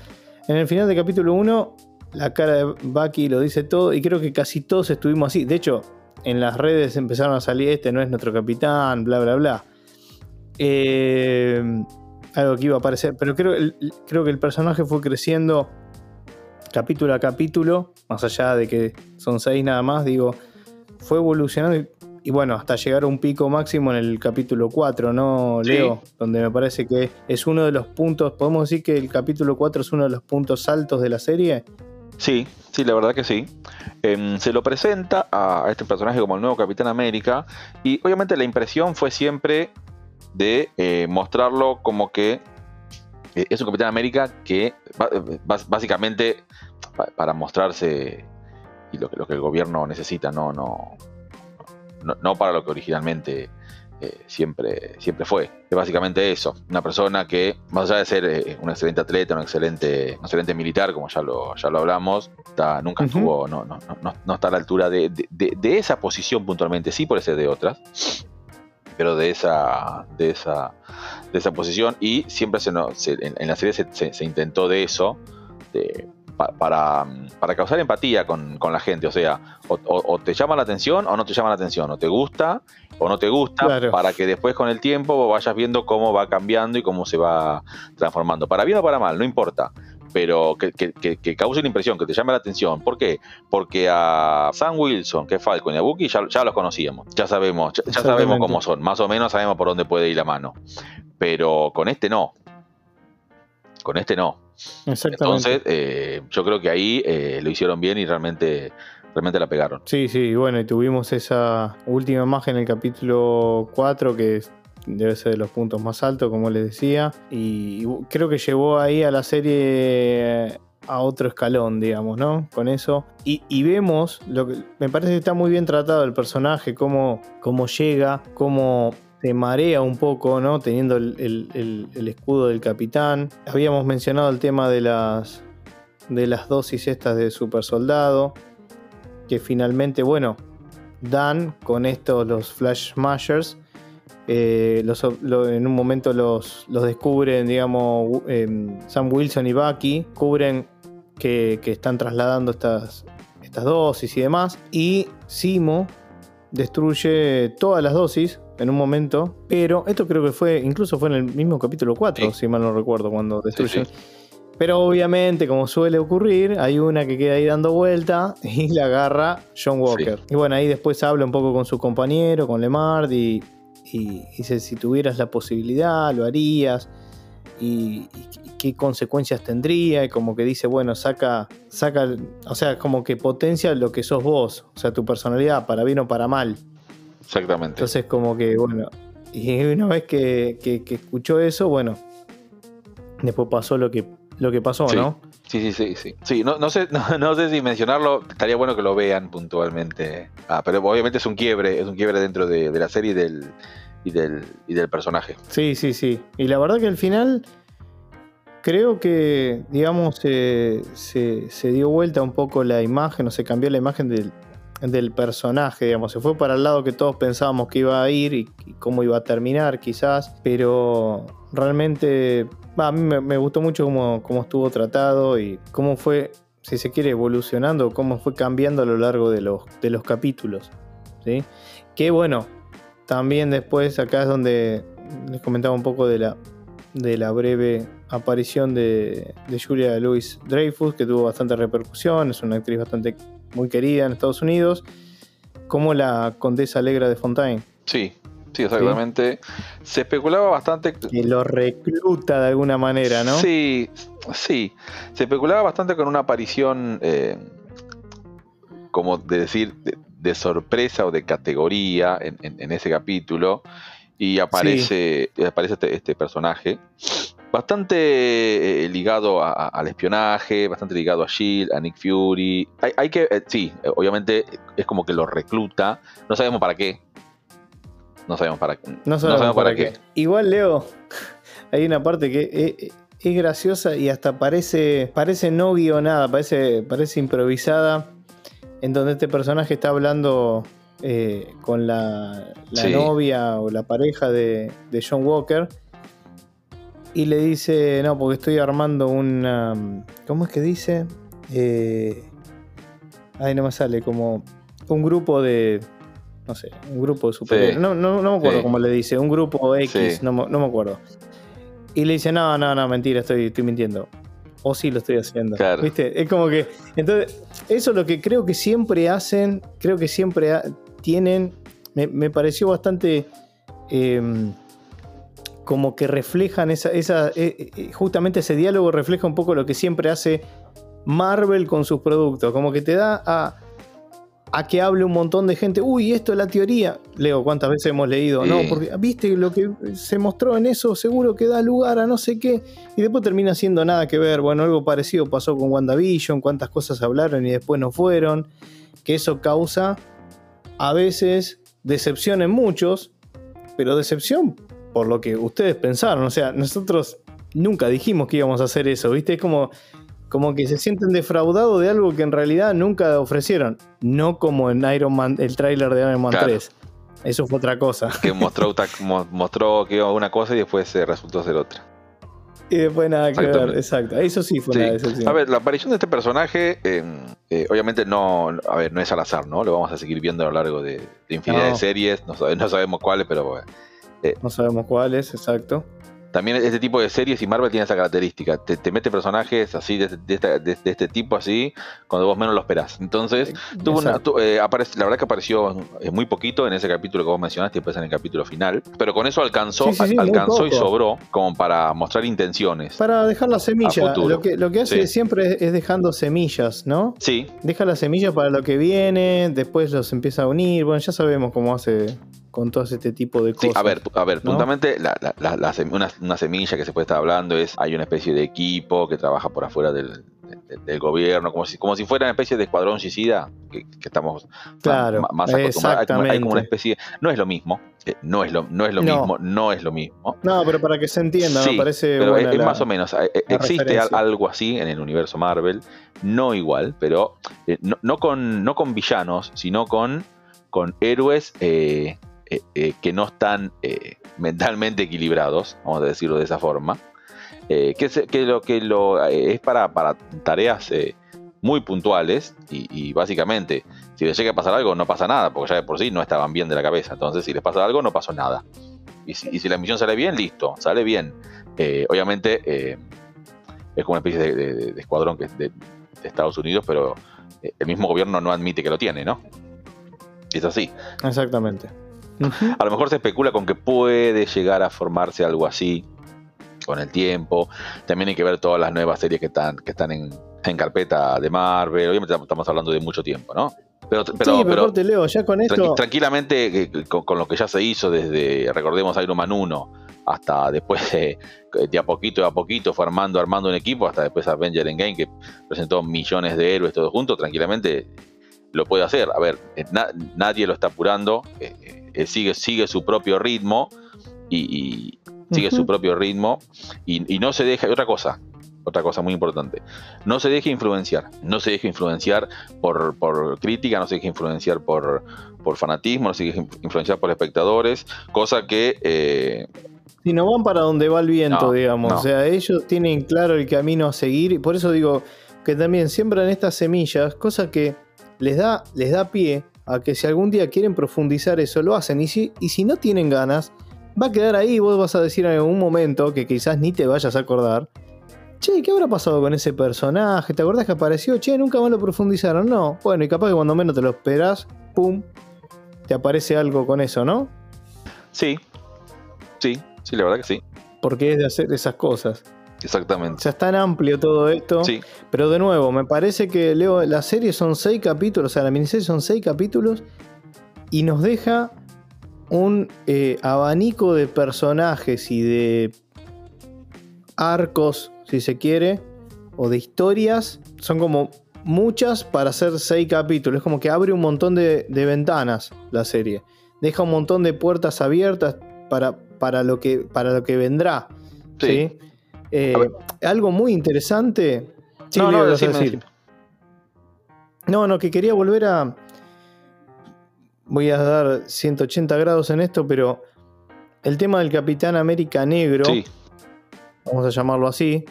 En el final del capítulo 1, la cara de Bucky lo dice todo y creo que casi todos estuvimos así. De hecho, en las redes empezaron a salir, este no es nuestro capitán, bla, bla, bla. Eh, algo que iba a aparecer, pero creo, creo que el personaje fue creciendo capítulo a capítulo, más allá de que son seis nada más, digo, fue evolucionando y, y bueno, hasta llegar a un pico máximo en el capítulo 4, ¿no, Sí. Leo? Donde me parece que es uno de los puntos, podemos decir que el capítulo 4 es uno de los puntos altos de la serie. Sí, sí, la verdad que sí. Em, se lo presenta a, a este personaje como el nuevo Capitán América y obviamente la impresión fue siempre de eh, mostrarlo como que eh, es un Capitán América que bas- básicamente pa- para mostrarse y lo que, lo que el gobierno necesita, no, no, no, no para lo que originalmente eh, siempre, siempre fue. Es básicamente eso, una persona que, más allá de ser eh, un excelente atleta, un excelente, un excelente militar, como ya lo, ya lo hablamos, está- nunca estuvo, no, no, no, no está a la altura de, de- de- de esa posición puntualmente, sí puede ser de otras, pero de esa, de esa, de esa posición, y siempre se, nos- se- en, en la serie se, se- se intentó de eso, de- pa- para, para causar empatía con, con la gente, o sea, o, o- o te llama la atención o no te llama la atención, o te gusta o no te gusta, Claro. para que después con el tiempo vayas viendo cómo va cambiando y cómo se va transformando. Para bien o para mal, no importa. Pero que, que, que- cause una impresión, que te llame la atención. ¿Por qué? Porque a Sam Wilson, que es Falcon, y a Bucky ya, ya los conocíamos. Ya sabemos, ya, ya sabemos cómo son. Más o menos sabemos por dónde puede ir la mano. Pero con este no. Con este no. Exactamente. Entonces, eh, yo creo que ahí eh, lo hicieron bien y realmente, realmente la pegaron. Sí, sí, bueno, y tuvimos esa última imagen en el capítulo 4 que debe ser de los puntos más altos, como les decía. Y creo que llevó ahí a la serie a otro escalón, digamos, ¿no? Con eso. Y, vemos, lo que me parece que está muy bien tratado el personaje, cómo, cómo llega, cómo se marea un poco, ¿no? Teniendo el, escudo del capitán. Habíamos mencionado el tema de las, dosis estas de super soldado. Que finalmente, bueno, dan con estos los Flash Smashers. Eh, en un momento los, los descubren, digamos, em, Sam Wilson y Bucky, cubren que, están trasladando estas, estas dosis y demás. Y Simo destruye todas las dosis en un momento, pero esto creo que fue, incluso fue en el mismo capítulo 4, si mal no recuerdo, cuando destruye. Pero obviamente, como suele ocurrir, hay una que queda ahí dando vuelta y la agarra John Walker. Y bueno, ahí después habla un poco con su compañero, con Lemard, y, y dice, si tuvieras la posibilidad, lo harías y, qué consecuencias tendría, y como que dice, bueno, saca, saca, o sea, como que potencia lo que sos vos, o sea, tu personalidad, para bien o para mal. Exactamente. Entonces, como que, bueno, y una vez que, escuchó eso, bueno, después pasó lo que, lo que pasó, ¿no? Sí, sí, sí, sí. Sí, no, no sé, no, sé si mencionarlo, estaría bueno que lo vean puntualmente. Ah, pero obviamente es un quiebre, es un quiebre dentro de, de la serie del y del, y del personaje. Sí, sí, sí. Y la verdad que al final creo que, digamos, se, dio vuelta un poco la imagen, o se cambió la imagen del, personaje, digamos, se fue para el lado que todos pensábamos que iba a ir y, cómo iba a terminar quizás, pero realmente a mí me, gustó mucho cómo, cómo, estuvo tratado y cómo fue, si se quiere, evolucionando, cómo fue cambiando a lo largo de los, de los capítulos. ¿sí? Que bueno, también después acá es donde les comentaba un poco de la, de la breve aparición de, Julia Louis Dreyfus, que tuvo bastante repercusión, es una actriz bastante muy querida en Estados Unidos, como la condesa Alegra de Fontaine. Sí, sí, exactamente. Se especulaba bastante. Que lo recluta de alguna manera, ¿no? Sí, sí. Se especulaba bastante con una aparición, eh, como de decir, de sorpresa o de categoría en, ese capítulo y aparece, aparece este, este personaje bastante eh, ligado al espionaje, bastante ligado a Shield, a Nick Fury. Hay, que, eh, sí, obviamente es como que lo recluta. No sabemos para qué. No sabemos para, no sabemos, para, qué. Igual, Leo, hay una parte que es, es, graciosa y hasta parece, parece no guionada, parece, parece improvisada en donde este personaje está hablando eh, con la, novia o la pareja de, John Walker y le dice, no, porque estoy armando un... ¿Cómo es que dice? Eh, ahí no me sale, como un grupo de... No sé, un grupo de superhéroes. No, no, no, me acuerdo cómo le dice, un grupo X, no, no, me acuerdo. Y le dice, no, no, no, mentira, estoy, estoy mintiendo o sí lo estoy haciendo. ¿Viste? Es como que. Entonces, eso es lo que creo que siempre hacen, creo que siempre tienen. Me, pareció bastante. Em, como que reflejan esa. esa eh, eh, justamente ese diálogo refleja un poco lo que siempre hace Marvel con sus productos. Como que te da a a que hable un montón de gente, uy, esto es la teoría. Leo, ¿cuántas veces hemos leído? No, porque viste lo que se mostró en eso, seguro que da lugar a no sé qué, y después termina siendo nada que ver. Bueno, algo parecido pasó con WandaVision, cuántas cosas hablaron y después no fueron, que eso causa a veces decepción en muchos, pero decepción por lo que ustedes pensaron. O sea, nosotros nunca dijimos que íbamos a hacer eso, ¿viste? Es como como que se sienten defraudados de algo que en realidad nunca ofrecieron. No como en Iron Man, el tráiler de Iron Man 3. Eso fue otra cosa. Que mostró, mostró que iba una cosa y después resultó ser otra. Y después nada que ver, exacto. Eso sí fue una decepción. A ver, la aparición de este personaje, eh, obviamente no, a ver, no es al azar, ¿no? Lo vamos a seguir viendo a lo largo de, infinidad de series. No, sabemos cuáles, pero. Eh, no sabemos cuáles, exacto. También este tipo de series y Marvel tiene esa característica. Te, mete personajes así de, este tipo así cuando vos menos lo esperás. Entonces, tuvo una, eh, aparece, la verdad que apareció muy poquito en ese capítulo que vos mencionaste y después en el capítulo final. Pero con eso alcanzó, alcanzó y sobró como para mostrar intenciones. Para dejar la semilla. Lo que, lo que hace siempre es dejando semillas, ¿no? Sí. Deja las semillas para lo que viene, después los empieza a unir. Bueno, ya sabemos cómo hace con todo este tipo de Sí, cosas. a ver, a ver, ¿no? puntualmente la, la- la- la sem- una, una semilla que se puede estar hablando es hay una especie de equipo que trabaja por afuera del, de- del gobierno, como si, como si fuera una especie de escuadrón suicida que, que estamos Claro, ma- más acostumbrados. Hay como, hay como una especie, no es lo mismo, eh, no es lo, no es lo No. mismo, no es lo mismo. No, pero para que se entienda, Sí, me parece pero buena es, la- más o menos, eh, eh, existe referencia. algo así en el universo Marvel, no igual, pero eh, no, no con, no con villanos, sino con, con héroes eh, eh, eh, que no están eh, mentalmente equilibrados, vamos a decirlo de esa forma, que, se- que lo que lo es para, para tareas muy puntuales y, básicamente si les llega a pasar algo no pasa nada, porque ya de por sí no estaban bien de la cabeza, entonces si les pasa algo no pasó nada. Y si, la misión sale bien, listo, sale bien. Obviamente es como una especie de, escuadrón que es de, de Estados Unidos, pero el mismo gobierno no admite que lo tiene, ¿no? Es así. Exactamente. A lo mejor se especula con que puede llegar a formarse algo así con el tiempo. También hay que ver todas las nuevas series que están, que están en, en carpeta de Marvel. Obviamente estamos hablando de mucho tiempo, ¿no? Pero, pero, sí, pero, aparte, Leo, ya con esto. tranquilamente, eh, con, con lo que ya se hizo desde, recordemos, Iron Man 1 hasta después de, de a poquito de a poquito fue armando, armando un equipo, hasta después Avenger Endgame que presentó millones de héroes todos juntos, tranquilamente lo puede hacer. A ver, eh, na- nadie lo está apurando, eh, eh, sigue, sigue su propio ritmo y, y sigue su propio ritmo y, y no se deja. Otra cosa, otra cosa muy importante, no se deje influenciar, no se deje influenciar por, por crítica, no se deje influenciar por, por fanatismo, no se deje influenciar por espectadores, cosa que eh, Si no van para donde va el viento, No, digamos. no. O sea, ellos tienen claro el camino a seguir. Y por eso digo que también siembran estas semillas, cosa que les da, les da pie a que si algún día quieren profundizar eso, lo hacen. Y si, y si no tienen ganas, va a quedar ahí. Vos vas a decir en algún momento que quizás ni te vayas a acordar. Che, ¿qué habrá pasado con ese personaje? ¿Te acordás que apareció? Che, nunca más lo profundizaron. No. Bueno, y capaz que cuando menos te lo esperás, pum, te aparece algo con eso, ¿no? sí, sí, sí, la verdad que sí, Porque es de hacer esas cosas. O exactamente. sea, es tan amplio todo esto. Sí, Pero de nuevo, me parece que Leo, la serie son seis capítulos, o sea, la miniserie son seis capítulos y nos deja un eh, abanico de personajes y de arcos, si se quiere, o de historias. Son como muchas para hacer seis capítulos. Es como que abre un montón de, de ventanas la serie. Deja un montón de puertas abiertas para, para, lo, que, para lo que vendrá. sí. ¿sí? Eh, algo muy interesante. Sí, decime, decir. No, no, que quería volver a. Voy a dar 180 grados en esto, pero el tema del Capitán América Negro, Sí, vamos a llamarlo así,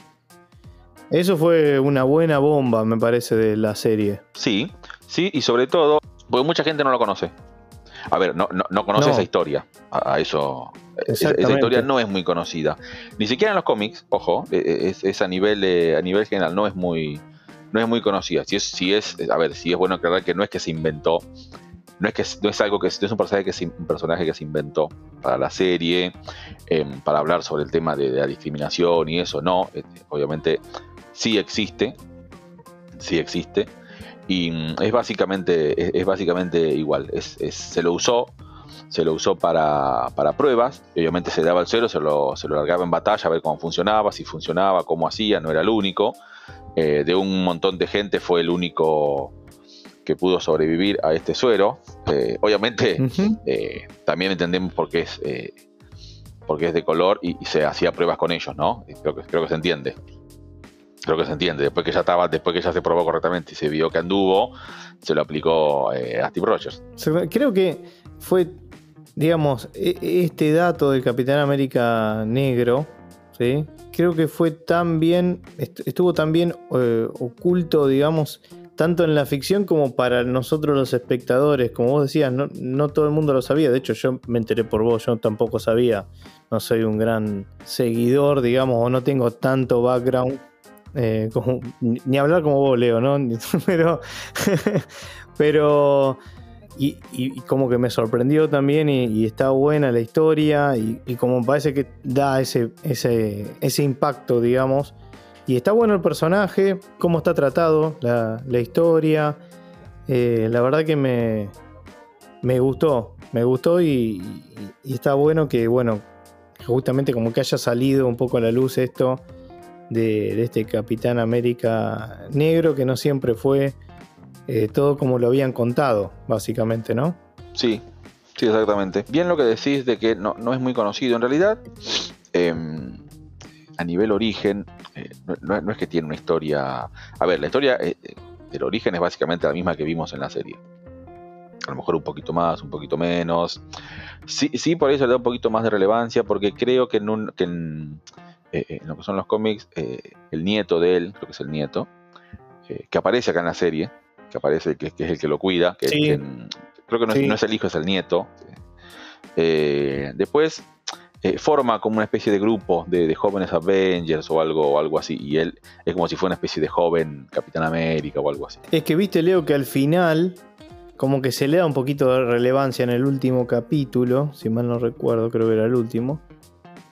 eso fue una buena bomba, me parece, de la serie. sí, sí, y sobre todo, porque mucha gente no lo conoce. A ver, no, no, no conoce No. esa historia. A, eso. Esa, esa historia no es muy conocida. Ni siquiera en los cómics, ojo, eh, eh, es, es a nivel eh, a nivel general, no es muy. No es muy conocida. Si es, si es, a ver, si es bueno aclarar que no es que se inventó. No es que no es algo que no es un personaje que se, un personaje que se inventó para la serie, em, para hablar sobre el tema de, de la discriminación y eso, no. eh, obviamente sí existe. Sí existe. Y mm, es básicamente, es, es básicamente igual. Es, es- se lo usó, se lo usó para, para pruebas. y obviamente se daba el cero, se lo, se lo largaba en batalla a ver cómo funcionaba, si funcionaba, cómo hacía, no era el único. Eh, de un montón de gente fue el único que pudo sobrevivir a este suero. Eh, obviamente eh, también entendemos por qué es, porque es de color y, y se hacía pruebas con ellos, ¿no? Creo que, creo que se entiende. Creo que se entiende. Después que ya estaba, después que ya se probó correctamente y se vio que anduvo, se lo aplicó eh, a Steve Rogers. Creo que fue, digamos, e- este dato del Capitán América Negro, ¿sí? Creo que fue tan bien, est- estuvo tan bien eh, oculto, digamos, tanto en la ficción como para nosotros los espectadores. Como vos decías, no todo el mundo lo sabía. De hecho, yo me enteré por vos, yo tampoco sabía. No soy un gran seguidor, digamos, o no tengo tanto background. Eh, ni hablar como vos, Leo, ¿no? Pero, pero y, y- como que me sorprendió también y, está buena la historia y, como parece que da ese, ese, impacto, digamos. Y está bueno el personaje, cómo está tratado, la, la historia. Eh, la verdad que me, me gustó, me gustó y, y, está bueno que, bueno, justamente como que haya salido un poco a la luz esto de, este Capitán América negro que no siempre fue eh, todo como lo habían contado, básicamente, ¿no? Sí, sí, exactamente. Bien lo que decís de que no, es muy conocido. En realidad, em, a nivel origen, eh, no, es que tiene una historia... A ver, la historia eh, del origen es básicamente la misma que vimos en la serie. A lo mejor un poquito más, un poquito menos. Sí, sí por eso le da un poquito más de relevancia, porque creo que en, en eh, eh, en lo que son los cómics, eh, el nieto de él, creo que es el nieto, que aparece acá en la serie, que aparece, que, es el que lo cuida, que, creo que no, es, el hijo, es el nieto. después forma como una especie de grupo de, jóvenes Avengers o algo, algo así, y él es como si fuera una especie de joven Capitán América o algo así. Es que viste, Leo, que al final como que se le da un poquito de relevancia en el último capítulo, si mal no recuerdo, creo que era el último,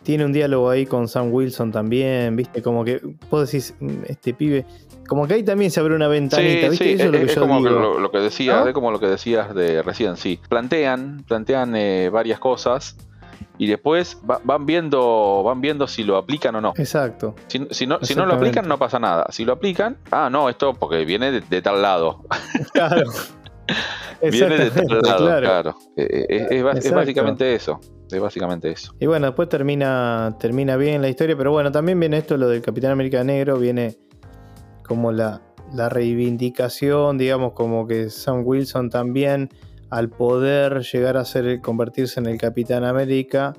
tiene un diálogo ahí con Sam Wilson también, ¿viste? Como que vos decís, mm, este pibe. Como que ahí también se abre una ventanita, ¿viste? Eso es, lo que como Lo, que decía, como lo que decías de recién, sí. Plantean, plantean eh, varias cosas y después van viendo van viendo si lo aplican o no. Exacto. Si, no, si no lo aplican, no pasa nada. Si lo aplican, ah, no, esto porque viene de, tal lado. Claro. viene de tal lado, claro. Eh, eh, es, es básicamente eso básicamente eso. Y bueno, después termina, termina bien la historia, pero bueno, también viene esto, lo del Capitán América Negro, viene como la, la reivindicación, digamos, como que Sam Wilson también, al poder llegar a ser, convertirse en el Capitán América,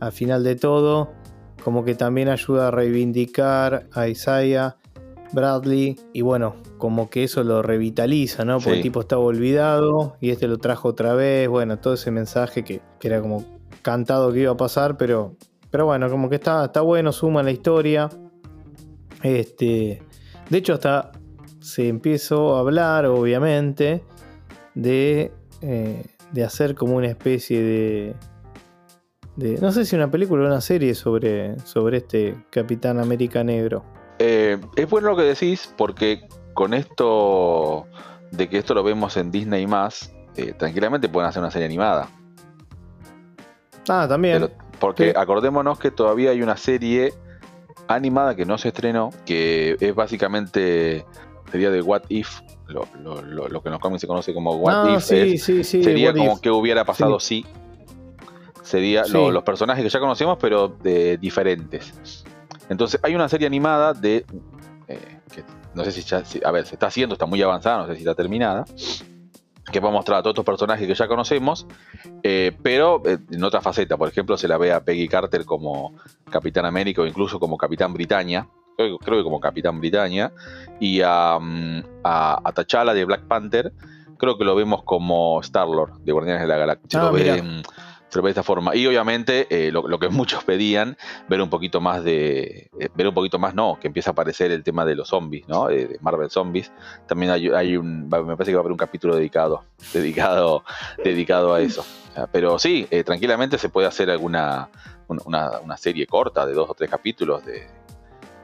al final de todo, como que también ayuda a reivindicar a Isaiah Bradley y bueno, como que eso lo revitaliza, ¿no? Porque el tipo estaba olvidado y este lo trajo otra vez, bueno, todo ese mensaje que, que era como cantado que iba a pasar, pero, pero bueno, como que está, está bueno, suma la historia. Este, de hecho, hasta se empezó a hablar, obviamente, de, eh, de hacer como una especie de, de, no sé si una película o una serie sobre, sobre este Capitán América Negro. Eh, es bueno lo que decís, porque con esto de que esto lo vemos en Disney más, eh, tranquilamente pueden hacer una serie animada. Ah, también. porque acordémonos que todavía hay una serie animada que no se estrenó, que es básicamente sería de What If, lo, que en los cómics se conoce como What ah, If. Sí, sí, sí, sería como que hubiera pasado si. Sería los personajes que ya conocemos, pero de diferentes. Entonces, hay una serie animada de. Eh, que no sé si ya. a ver, se está haciendo, está muy avanzada, no sé si está terminada que va a mostrar a todos estos personajes que ya conocemos, eh, pero eh, en otra faceta. Por ejemplo, se la ve a Peggy Carter como Capitán América o incluso como Capitán Britannia. Creo, que como Capitán Britannia. Y a, mm, a, T'Challa de Black Panther. Creo que lo vemos como Star-Lord de Guardianes de la Galaxia. Ah, de esta forma. Y obviamente eh, lo, que muchos pedían, ver un poquito más de. Eh, ver un poquito más, no, que empieza a aparecer el tema de los zombies, ¿no? Eh, de Marvel Zombies. También hay, un. Me parece que va a haber un capítulo dedicado. Dedicado, dedicado a eso. Pero sí, tranquilamente se puede hacer alguna. Una, serie corta de dos o tres capítulos de,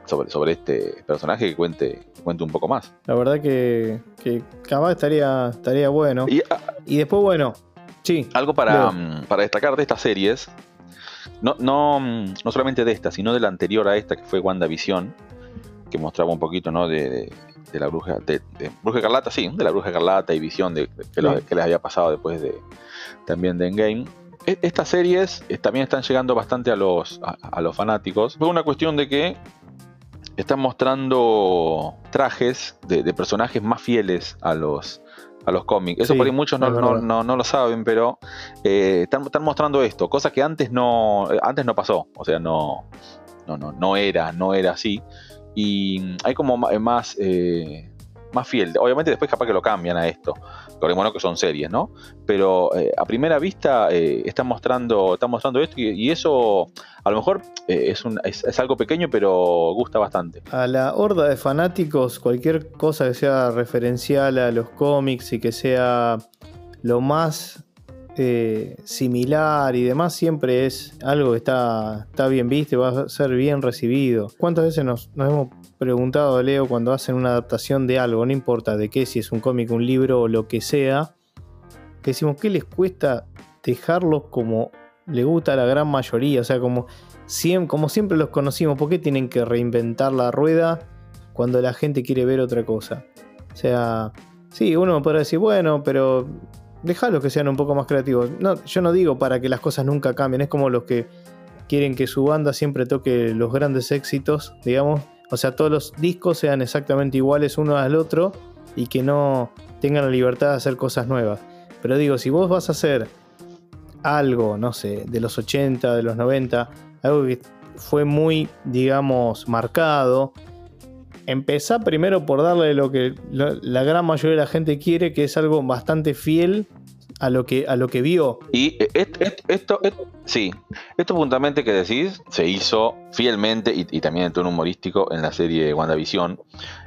sobre, sobre este personaje que cuente, cuente un poco más. La verdad que, que capaz estaría, estaría bueno. y ah, después, bueno, algo para, mm, para destacar de estas series, no, no, mm, no, solamente de esta, sino de la anterior a esta, que fue WandaVision, que mostraba un poquito ¿no? de, de, la bruja, de, Bruja Carlata, sí, de la Bruja Carlata y Visión de, que, les había pasado después de también de Endgame. E, estas series eh, también están llegando bastante a los, a, los fanáticos. Fue una cuestión de que están mostrando trajes de, personajes más fieles a los, a los cómics. Eso por ahí muchos no, lo saben, pero eh, están, mostrando esto, cosa que antes no, eh, antes no pasó, o sea, no, no, no, no era, no era así. Y hay como más, eh, más fiel. Obviamente después capaz que lo cambian a esto. Recordemos que son series, ¿no? Pero eh, a primera vista eh, están, mostrando, están mostrando esto y, eso a lo mejor eh, es, algo pequeño, pero gusta bastante. A la horda de fanáticos, cualquier cosa que sea referencial a los cómics y que sea lo más similar y demás, siempre es algo que está, está bien visto y va a ser bien recibido. ¿Cuántas veces nos, hemos preguntado, Leo, cuando hacen una adaptación de algo, no importa de qué, si es un cómic, un libro o lo que sea, que decimos, ¿qué les cuesta dejarlos como le gusta a la gran mayoría. O sea, como, como siempre los conocimos. ¿Por qué tienen que reinventar la rueda cuando la gente quiere ver otra cosa? O sea, sí, uno podrá decir, bueno, pero déjalos que sean un poco más creativos. No, yo no digo para que las cosas nunca cambien. Es como los que quieren que su banda siempre toque los grandes éxitos, digamos. O sea, todos los discos sean exactamente iguales uno al otro y que no tengan la libertad de hacer cosas nuevas. Pero digo, si vos vas a hacer algo, no sé, de los 80, de los 90, algo que fue muy, digamos, marcado, empezá primero por darle lo que la gran mayoría de la gente quiere, que es algo bastante fiel a lo que, a lo que vio. Y esto, esto, sí, esto puntualmente que decís se hizo fielmente y, también en tono humorístico en la serie WandaVision,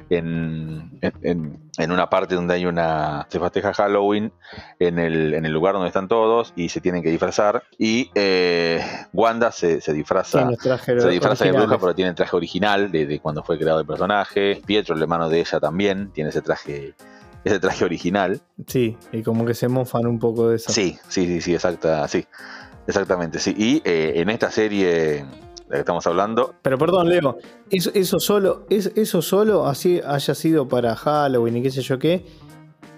en, en, una parte donde hay una. se festeja Halloween en el, en el lugar donde están todos y se tienen que disfrazar. Y eh, Wanda se, disfraza. se disfraza de bruja, pero tiene el traje original de, de cuando fue creado el personaje. Pietro, el hermano de ella, también tiene ese traje ese traje original. Sí, y como que se mofan un poco de eso. Sí, sí, sí, sí, exacta, sí. Exactamente, sí. Y eh, en esta serie de la que estamos hablando. Pero perdón, Leo, eso, eso solo, es, eso solo, así haya sido para Halloween y qué sé yo qué,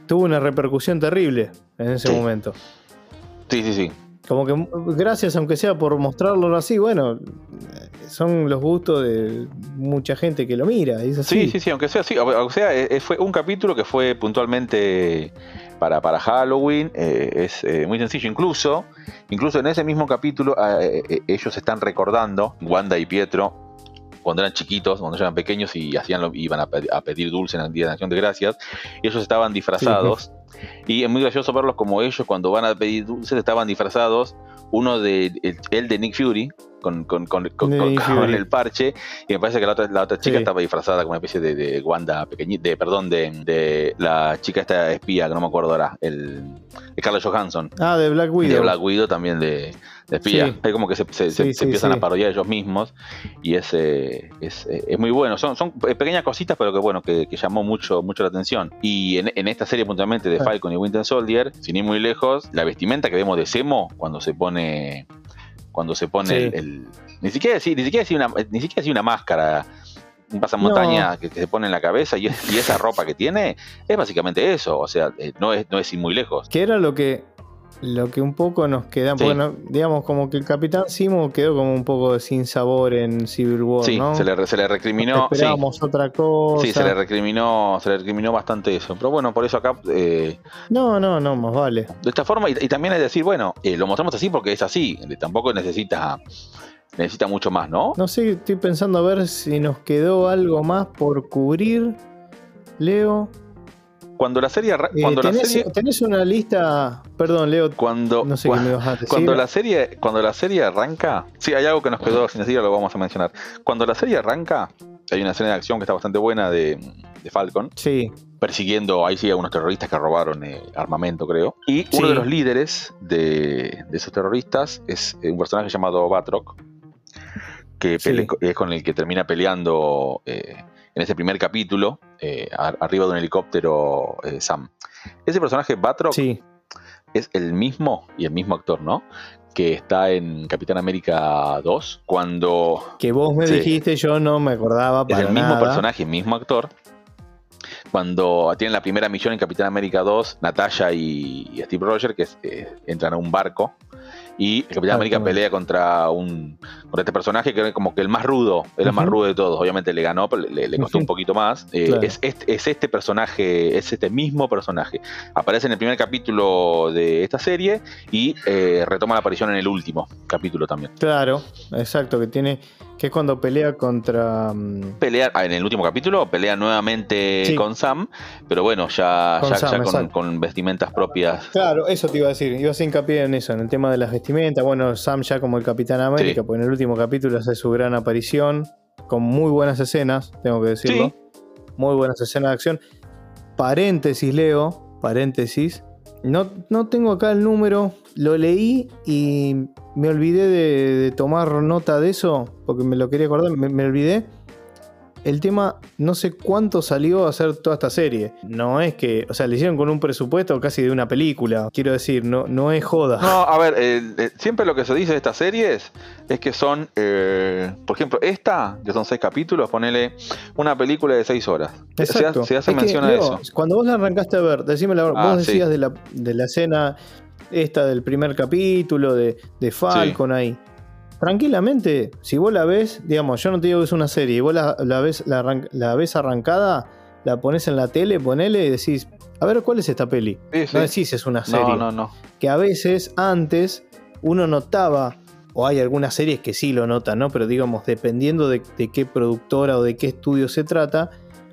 tuvo una repercusión terrible en ese momento. Sí, sí, sí. Como que gracias, aunque sea por mostrarlo así, bueno, son los gustos de mucha gente que lo mira. Sí, sí, sí, aunque sea así. O sea, eh, eh, fue un capítulo que fue puntualmente para, para Halloween. Eh, es muy sencillo. Incluso, incluso en ese mismo capítulo, ellos están recordando, Wanda y Pietro, cuando eran chiquitos, cuando eran pequeños y hacían lo, iban a, pedir dulce en el Día de Acción de Gracias, ellos estaban disfrazados. Y es muy gracioso verlos como ellos cuando van a pedir dulces estaban disfrazados. Uno de el de Nick Fury, con, con, con, con, el parche. Y me parece que la otra, la otra chica estaba disfrazada como una especie de, de Wanda pequeñita, de, perdón, de, de, la chica esta espía, que no me acuerdo ahora, el, el Carlos Johansson. Ah, de Black Widow. De Black Widow también de, espía. Es como que se, se, se, empiezan a parodiar ellos mismos y es, eh, es, eh, es, muy bueno. Son, son pequeñas cositas, pero que bueno, que, que llamó mucho, mucho la atención. Y en, en esta serie puntualmente de Falcon y Winter Soldier, sin ir muy lejos, la vestimenta que vemos de Semo cuando se pone cuando se pone el, Ni siquiera ni siquiera una, ni siquiera una máscara, un pasamontaña que, se pone en la cabeza y, y, esa ropa que tiene es básicamente eso. O sea, eh, no es, no es ir muy lejos. Que era lo que lo que un poco nos queda, bueno, digamos como que el Capitán Simo quedó como un poco sin sabor en Civil War, sí, se le, se le recriminó. Esperábamos otra cosa. Sí, se le recriminó, se le recriminó bastante eso. Pero bueno, por eso acá. Eh, no, no, no, más vale. De esta forma, y, también es decir, bueno, eh, lo mostramos así porque es así. Tampoco necesita necesita mucho más, ¿no? No sé, estoy pensando a ver si nos quedó algo más por cubrir. Leo. Cuando la serie. Eh, cuando tenés, la serie tenés una lista. Perdón, Leo. Cuando, no sé cuando, qué me vas a decir. Cuando la, serie, cuando la serie arranca. Sí, hay algo que nos quedó sin decir, lo vamos a mencionar. Cuando la serie arranca, hay una escena de acción que está bastante buena de, de Falcon. Sí. Persiguiendo ahí sí a unos terroristas que robaron eh, armamento, creo. Y uno de los líderes de, de, esos terroristas es eh, un personaje llamado Batroc. Que es con el que termina peleando. Eh, en ese primer capítulo, eh, arriba de un helicóptero eh, Sam. Ese personaje, Batroc, es el mismo, y el mismo actor, ¿no? Que está en Capitán América 2, cuando... Que vos me dijiste, yo no me acordaba para Es el mismo personaje, el mismo actor. Cuando tienen la primera misión en Capitán América 2, Natasha y, Steve Rogers, que eh, entran a un barco y el Capitán América pelea contra un contra este personaje que era como que el más rudo, era el más rudo de todos. Obviamente le ganó, pero le, costó un poquito más. Eh, es, este, personaje, es este mismo personaje. Aparece en el primer capítulo de esta serie y eh, retoma la aparición en el último capítulo también. Claro, exacto, que tiene que es cuando pelea contra. Mm, pelea, ah, en el último capítulo, pelea nuevamente con Sam, pero bueno, ya con, vestimentas propias. Claro, eso te iba a decir. Iba a hacer hincapié en eso, en el tema de las vestimentas. Bueno, Sam ya como el Capitán América, pues en el último capítulo hace su gran aparición, con muy buenas escenas, tengo que decirlo. Muy buenas escenas de acción. Paréntesis, Leo, paréntesis. No, no tengo acá el número, lo leí y me olvidé de, tomar nota de eso, porque me lo quería acordar, me, olvidé. El tema, no sé cuánto salió a hacer toda esta serie. No es que, o sea, le hicieron con un presupuesto casi de una película. Quiero decir, no, no es joda. No, a ver, eh, siempre lo que se dice de estas series es que son, eh, por ejemplo, esta, que son seis capítulos, ponele una película de seis horas. Exacto. Se, hace mención a eso. Cuando vos la arrancaste a ver, decime la Ah, vos sí. decías de, la, de la escena esta del primer capítulo, de, de Falcon ahí. Tranquilamente, si vos la ves, digamos, yo no te digo que es una serie, y vos la, la ves, la, arran- la ves arrancada, la pones en la tele, ponele y decís, a ver, ¿cuál es esta peli? Sí, sí. No decís es una serie. No, no, no. Que a veces antes uno notaba, o hay algunas series que sí lo notan, ¿no? Pero digamos, dependiendo de, de qué productora o de qué estudio se trata,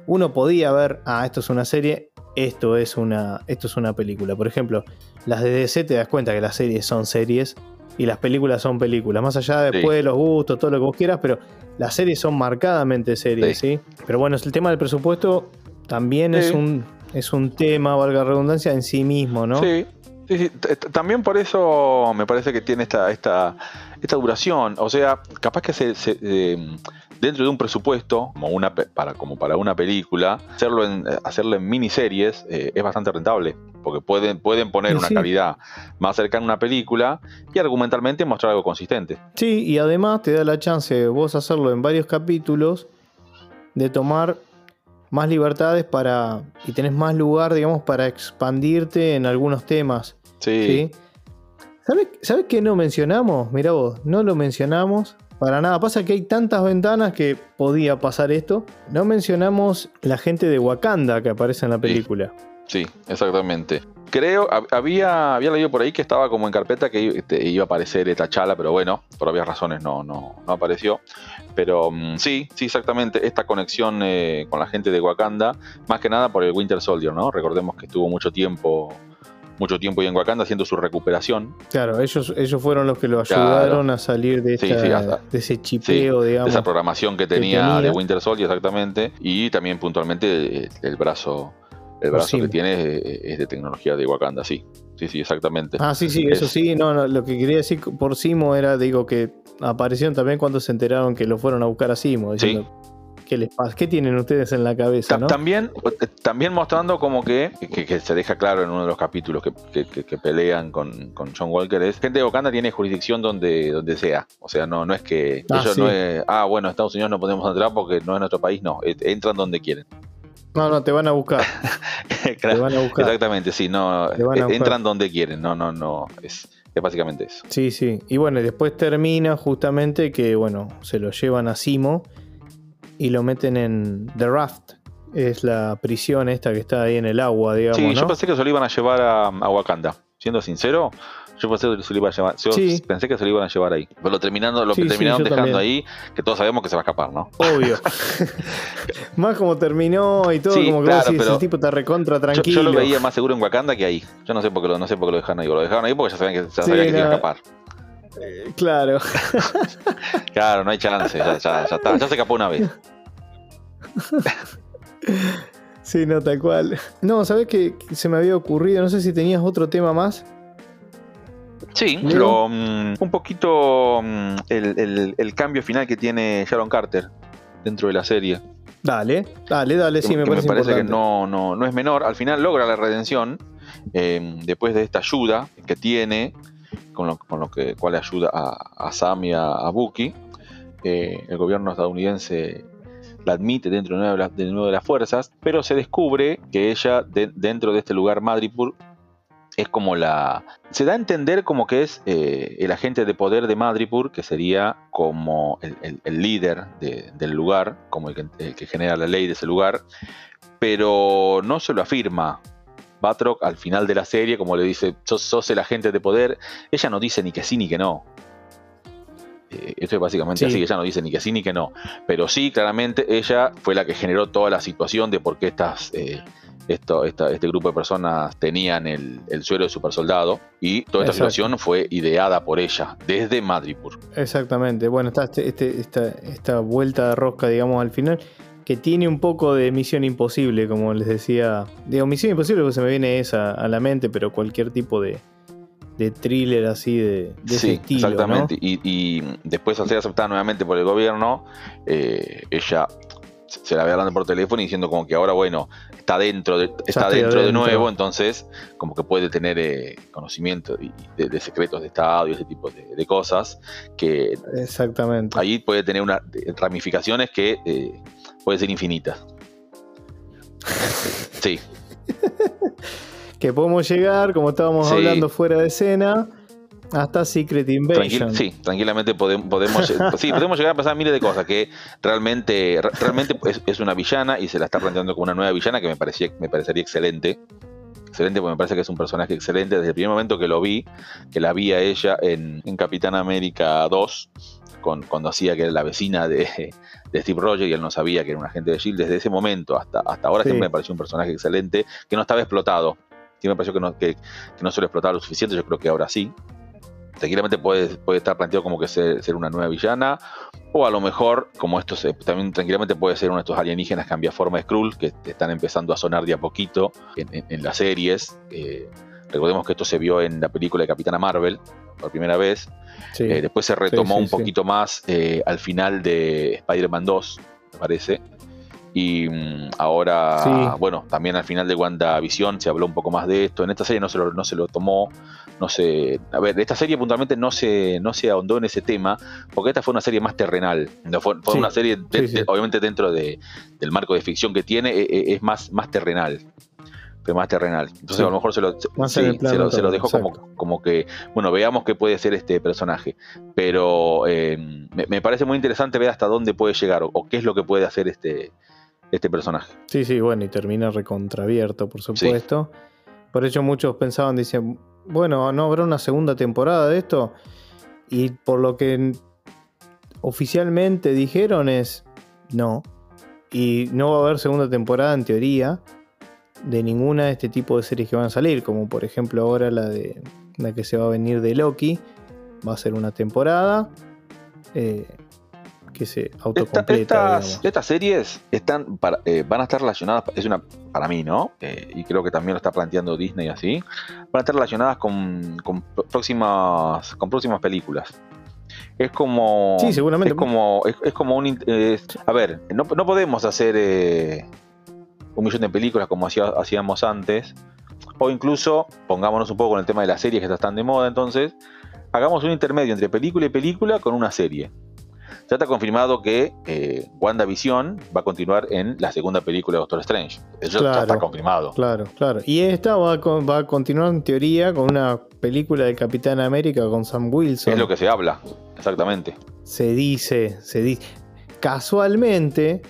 uno podía ver, ah, esto es una serie, esto es una, esto es una película. Por ejemplo, las de DC te das cuenta que las series son series y las películas son películas. Más allá de después de los gustos, todo lo que vos quieras, pero las series son marcadamente series, ¿sí? Pero bueno, el tema del presupuesto también es, un, es un tema, valga la redundancia, en sí mismo, ¿no? Sí, sí, sí. También por eso me parece que tiene esta, esta, esta duración. O sea, capaz que se, se, eh, dentro de un presupuesto, como, una, para, como para una película, hacerlo en, hacerlo en miniseries eh, es bastante rentable. Porque pueden, pueden poner Sí, una sí. calidad más cercana a una película y argumentalmente mostrar algo consistente. Sí, y además te da la chance de vos hacerlo en varios capítulos, de tomar más libertades para. y tenés más lugar, digamos, para expandirte en algunos temas. Sí. ¿sí? ¿Sabes, ¿Sabes qué no mencionamos? Mirá vos, no lo mencionamos para nada. Pasa que hay tantas ventanas que podía pasar esto. No mencionamos la gente de Wakanda que aparece en la película. Sí, exactamente. Creo, hab- había, había leído por ahí que estaba como en carpeta que iba a aparecer esta chala, pero bueno, por obvias razones no, no, no apareció. Pero mm, sí, sí, exactamente, esta conexión eh, con la gente de Wakanda, más que nada por el Winter Soldier, ¿no? Recordemos que estuvo mucho tiempo, mucho tiempo ahí en Wakanda haciendo su recuperación Claro, ellos, ellos fueron los que lo Claro. ayudaron a salir de, Sí, esta- sí, hasta- de ese chipeo, de digamos. esa programación que tenía, tenía. de Winter Soldier exactamente, y también puntualmente el brazo, el brazo que tiene es de tecnología de Wakanda, sí, sí, sí, exactamente. Ah, sí, sí, eso Es- sí. No, no, lo que quería decir por Simo era, digo, que aparecieron también cuando se enteraron que lo fueron a buscar a Simo. Diciendo, ¿qué les pasa? ¿Qué tienen ustedes en la cabeza, Ta- no? También, también mostrando como que, que, que se deja claro en uno de los capítulos que, que- que- que pelean con, con John Walker es gente de Wakanda tiene jurisdicción donde, donde sea. O sea, no, no es que Ah, ellos sí. no es, ah, bueno, Estados Unidos no podemos entrar porque no es nuestro país, no, entran donde quieren. No, no, te van a buscar. Te van a buscar. Exactamente, sí, no, Te van a eh, buscar. entran donde quieren, no, no, no, es, es básicamente eso. Sí, sí. Y bueno, después termina justamente que, bueno, se lo llevan a Simo y lo meten en The Raft. Es la prisión esta que está ahí en el agua, digamos, Sí, ¿no? yo pensé que se lo iban a llevar a, a Wakanda. Siendo sincero, yo pensé que se lo iban a llevar. Yo Sí. pensé que se lo iban a llevar ahí. Pero lo terminando, lo Sí, que terminaron dejando también. ahí, que todos sabemos que se va a escapar, ¿no? Obvio. más como terminó y todo, como que claro, vos decís, el tipo está recontra tranquilo. yo lo veía más seguro en Wakanda que ahí. Yo no sé por qué lo, no sé por qué lo dejaron ahí. Lo dejaron ahí porque ya sabían que, ya sabían que se iba a escapar. Eh, Claro. Claro, no hay chance. Ya, ya, ya está. Ya se escapó una vez. Sí, no, tal cual. No, ¿sabés qué se me había ocurrido? No sé si tenías otro tema más. Sí, lo, mm, un poquito mm, el, el- el cambio final que tiene Sharon Carter dentro de la serie. Dale, dale, dale, sí, que, me que parece, que no, no, no es menor. Al final logra la redención eh, después de esta ayuda que tiene, con lo, con lo que cual ayuda a, a Sam y a, a Bucky. Eh, el gobierno estadounidense la admite dentro de nuevo de, las- fuerzas, pero se descubre que ella de- dentro de este lugar Madripoor es como la... Se da a entender como que es eh, el agente de poder de Madripoor, que sería como el, el- el líder de- del lugar, como el que, el que genera la ley de ese lugar, pero no se lo afirma. Batroc al final de la serie, como le dice, sos, sos el agente de poder, ella no dice ni que sí ni que no. Eh, esto es básicamente Sí. así, ella no dice ni que sí ni que no. Pero sí, claramente ella fue la que generó toda la situación de por qué estas, eh, esto, esta- este grupo de personas tenían el, el suero de super soldado. Y toda esta Exacto. situación fue ideada por ella, desde Madripoor. Exactamente. Bueno, está este, este- esta, esta vuelta de rosca, digamos, al final, que tiene un poco de misión imposible, como les decía. Digo, misión imposible porque se me viene esa a la mente, pero cualquier tipo de, de thriller así de, de ese Sí, estilo. ¿no? exactamente. Y, y después al ser aceptada nuevamente por el gobierno, eh, ella se la ve hablando por teléfono y diciendo como que ahora, bueno, está dentro de, está dentro, de nuevo, entonces como que puede tener eh, conocimiento de, secretos de Estado y ese tipo de, cosas que exactamente ahí puede tener unas ramificaciones que eh, pueden ser infinitas. sí. que podemos llegar, como estábamos hablando fuera de escena, hasta Secret Invasion. sí, tranquilamente podemos, podemos, sí, podemos llegar a pasar miles de cosas, que realmente, realmente es, una villana y se la está planteando como una nueva villana que me, parecía, me parecería excelente. Excelente, porque me parece que es un personaje excelente. Desde el primer momento que lo vi, que la vi a ella en, Capitán América 2, con, cuando hacía que era la vecina de, Steve Rogers y él no sabía que era un agente de Shield. Desde ese momento hasta, hasta ahora siempre me pareció un personaje excelente, que no estaba explotado. Siempre me pareció que no, que, que no se lo explotaba lo suficiente, yo creo que ahora sí tranquilamente puede, puede estar planteado como que ser, ser, una nueva villana, o a lo mejor, como esto también tranquilamente puede ser uno de estos alienígenas que cambia forma de Skrull, que están empezando a sonar de a poquito en, las series. Eh, recordemos que esto se vio en la película de Capitana Marvel por primera vez. Eh, después se retomó un poquito más eh, al final de Spider-Man 2, me parece. Y mm, ahora, bueno, también al final de WandaVision se habló un poco más de esto. En esta serie no se lo, no se lo tomó, no sé. A ver, esta serie puntualmente no se, no se ahondó en ese tema, porque esta fue una serie más terrenal. Fue, una serie, obviamente, dentro de, del marco de ficción que tiene, e, e, es, más, más terrenal fue más terrenal. Entonces a lo mejor se lo, se lo, dejó como, como, que, bueno, veamos qué puede ser este personaje. Pero eh, me, parece muy interesante ver hasta dónde puede llegar o, qué es lo que puede hacer este, este personaje. Sí, sí, bueno, y termina recontravierto, por supuesto. Por ello muchos pensaban, dicen, bueno, ¿no habrá una segunda temporada de esto? Y por lo que oficialmente dijeron es, no. Y no va a haber segunda temporada en teoría de ninguna de este tipo de series que van a salir, como por ejemplo ahora la de la que se va a venir de Loki, va a ser una temporada. Eh, que se autocompleta. estas, series están eh, van a estar relacionadas, es una para mí, ¿no? Eh, y creo que también lo está planteando Disney así, van a estar relacionadas con, próximas con próximas películas. Es como. Sí, seguramente. Es como, es, como un. a ver, no, podemos hacer eh, un millón de películas como hacíamos antes. O incluso, pongámonos un poco con el tema de las series que están de moda, entonces, hagamos un intermedio entre película y película con una serie. Ya está confirmado que eh, WandaVision va a continuar en la segunda película de Doctor Strange. Eso ya está confirmado. Claro, claro. Y esta va a, continuar en teoría con una película de Capitán América con Sam Wilson. Es lo que se habla, exactamente. Se dice, se dice. Casualmente,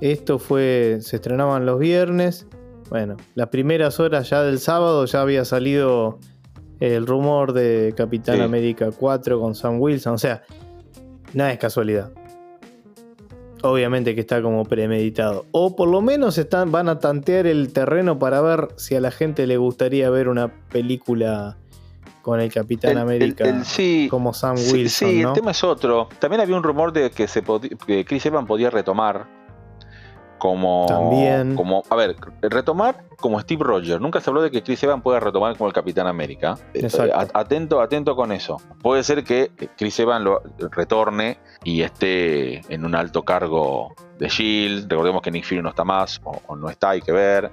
esto fue. Se estrenaban los viernes. Bueno, las primeras horas ya del sábado ya había salido el rumor de Capitán América 4 con Sam Wilson. O sea, Nada es casualidad. Obviamente que está como premeditado. O por lo menos están, van a tantear el terreno para ver si a la gente le gustaría ver una película con el Capitán América como Sam Wilson. Sí, el tema es otro. También había un rumor de que, se que Chris Evans podía retomar como, También. como, a ver, retomar como Steve Rogers. Nunca se habló de que Chris Evans pueda retomar como el Capitán América. Eh, atento, atento con eso. Puede ser que Chris Evans lo retorne y esté en un alto cargo de Shield. Recordemos que Nick Fury no está más o, no está, hay que ver.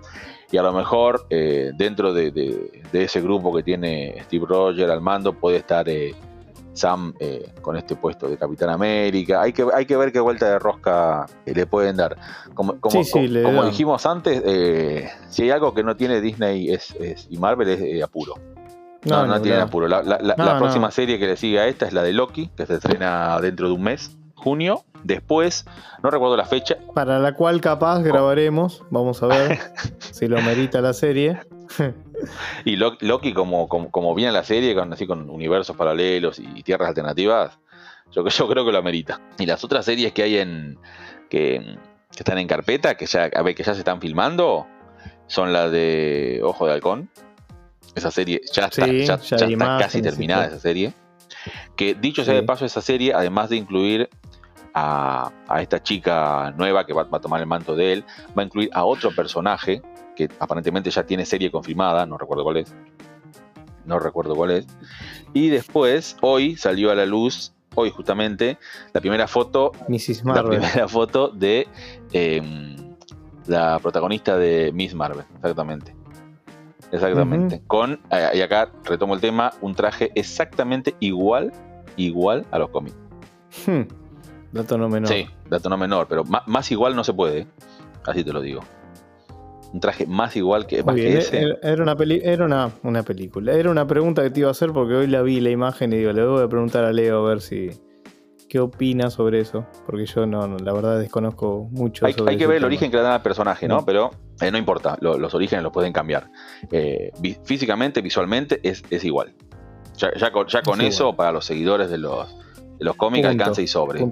Y a lo mejor eh, dentro de, ese grupo que tiene Steve Rogers al mando puede estar eh, Sam eh, con este puesto de Capitán América. Hay que, hay que ver qué vuelta de rosca eh, le pueden dar. Como, como, dijimos antes, eh, si hay algo que no tiene Disney es, y Marvel es apuro. No, no, tiene apuro. La, próxima serie que le sigue a esta es la de Loki, que se estrena dentro de un mes, junio. Después, no recuerdo la fecha. Para la cual capaz grabaremos, vamos a ver si lo merita la serie. y Loki, como, como, viene la serie, con, así con universos paralelos y tierras alternativas, yo, yo creo que lo amerita. Y las otras series que hay en. que, están en carpeta, que ya, a ver, que ya se están filmando, son las de Ojo de Halcón. Esa serie ya está, ya, está casi terminada, esa serie. Que dicho sea de paso, esa serie, además de incluir a, esta chica nueva que va, va, a tomar el manto de él, va a incluir a otro personaje que aparentemente ya tiene serie confirmada, no recuerdo cuál es. No recuerdo cuál es. Y después, hoy salió a la luz hoy justamente, la primera foto, Mrs. la primera foto de em, la protagonista de Miss Marvel, exactamente. Exactamente. Con, eh, y acá retomo el tema, un traje exactamente igual, igual a los cómics. Hmm. Dato no menor. Sí, dato no menor, pero más, igual no se puede. ¿eh? Así te lo digo. Un traje más igual que, más que ese. Era, una peli- era una, una película. Era una pregunta que te iba a hacer porque hoy la vi la imagen y digo, le voy a preguntar a Leo a ver si qué opina sobre eso. Porque yo no, no, la verdad desconozco mucho. Hay, sobre hay que ver el tema. origen que le dan al personaje, ¿no? Mm. Pero eh, no importa, lo- los orígenes los pueden cambiar. Eh, vi- físicamente, visualmente, es, es igual. Ya, ya con, ya con Es eso, igual. para los seguidores de los, de los cómics, Punto. alcanza y sobre.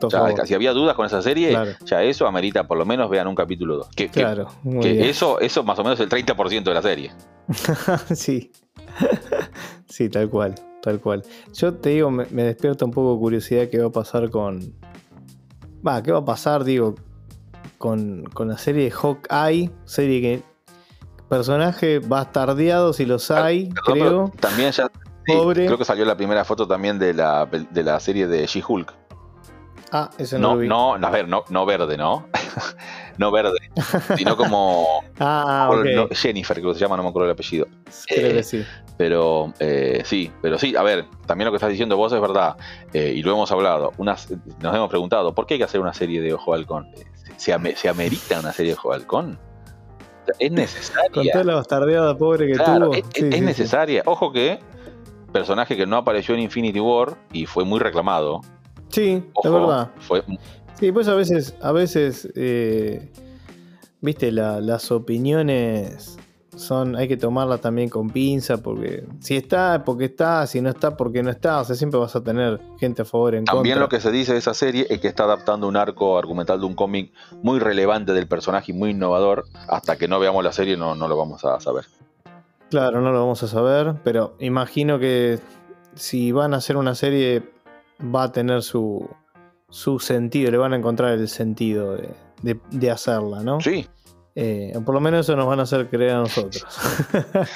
Si había dudas con esa serie, Claro. ya eso amerita por lo menos vean un capítulo 2. Que, Claro, que eso, eso más o menos es el 30% de la serie. sí. sí, tal cual, tal cual. Yo te digo, me, me despierta un poco de curiosidad qué va a pasar con. Va, qué va a pasar, digo, con, con la serie de Hawkeye. Serie que. Personaje bastardeado si los hay, Perdón, creo. También ya. Pobre. creo que salió la primera foto también de la, de la serie de She-Hulk. Ah, ese no, No, lo vi. no, a ver, no, no verde, ¿no? no verde, sino como Ah, no, Jennifer, creo que se llama, no me acuerdo el apellido. Creo eh, que sí. Pero eh, sí, pero sí, a ver, también lo que estás diciendo vos es verdad, eh, y lo hemos hablado. Unas, nos hemos preguntado, ¿por qué hay que hacer una serie de Ojo Halcón? Eh, ¿Se, ame- se amerita una serie de Ojo Halcón? ¿Es Con necesaria? toda la bastardeada pobre que Claro, tuvo. es, Sí, es sí, sí. necesaria. Ojo que, personaje que no apareció en Infinity War y fue muy reclamado. Sí, Ojo, es verdad. Fue, Sí, pues a veces, a veces, eh, viste, la- las opiniones son, hay que tomarlas también con pinza, porque si está, porque está, si no está, porque no está, o sea, siempre vas a tener gente a favor en También contra. lo que se dice de esa serie es que está adaptando un arco argumental de un cómic muy relevante del personaje y muy innovador. Hasta que no veamos la serie no, no lo vamos a saber. Claro, no lo vamos a saber, pero imagino que si van a hacer una serie va a tener su, su sentido, le van a encontrar el sentido de, de- de hacerla, ¿no? Sí, Eh, por lo menos eso nos van a hacer creer a nosotros. claro,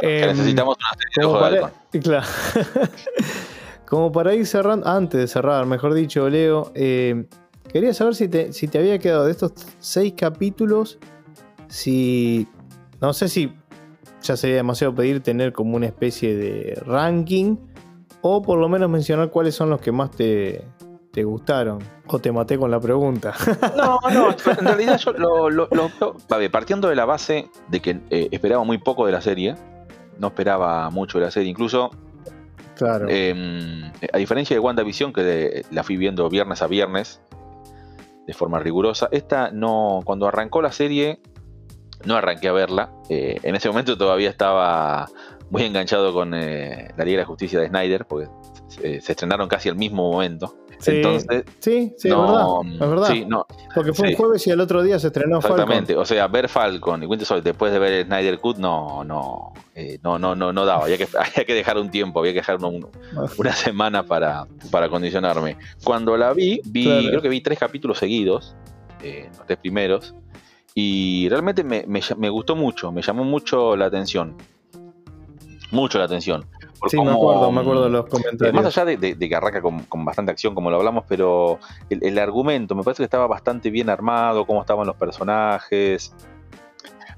que Em, necesitamos una serie de Como para, claro. Como para ir cerrando, antes de cerrar, mejor dicho, Leo, eh, quería saber si te, si te había quedado de estos seis capítulos, si, no sé si ya sería demasiado pedir tener como una especie de ranking, o por lo menos mencionar cuáles son los que más te, te gustaron, o te maté con la pregunta. No, no, en realidad yo lo, lo- lo- partiendo de la base de que eh, esperaba muy poco de la serie, no esperaba mucho de la serie, incluso claro. eh, a diferencia de WandaVision, que de- la fui viendo viernes a viernes de forma rigurosa, esta no, cuando arrancó la serie, no arranqué a verla. eh, en ese momento todavía estaba muy enganchado con eh, la Liga de la Justicia de Snyder, porque se, se estrenaron casi al mismo momento. Sí, Entonces, sí, sí, no, es verdad. Es verdad. sí, no, Porque fue sí. un jueves y el otro día se estrenó Falcon. Exactamente, o sea, ver Falcon y Winter Soldier después de ver Snyder Cut no, no, eh, no, no, no, no daba, había que, había que dejar un tiempo, había que dejar un- una semana para, para condicionarme. Cuando la vi, vi, Claro. creo que vi tres capítulos seguidos, eh, los tres primeros, y realmente me, me gustó mucho, me llamó mucho la atención, mucho la atención. por Sí, me acuerdo, me acuerdo de los eh, comentarios. Más allá de, de- de que arranca con, con bastante acción, como lo hablamos, pero el, el argumento me parece que estaba bastante bien armado, cómo estaban los personajes.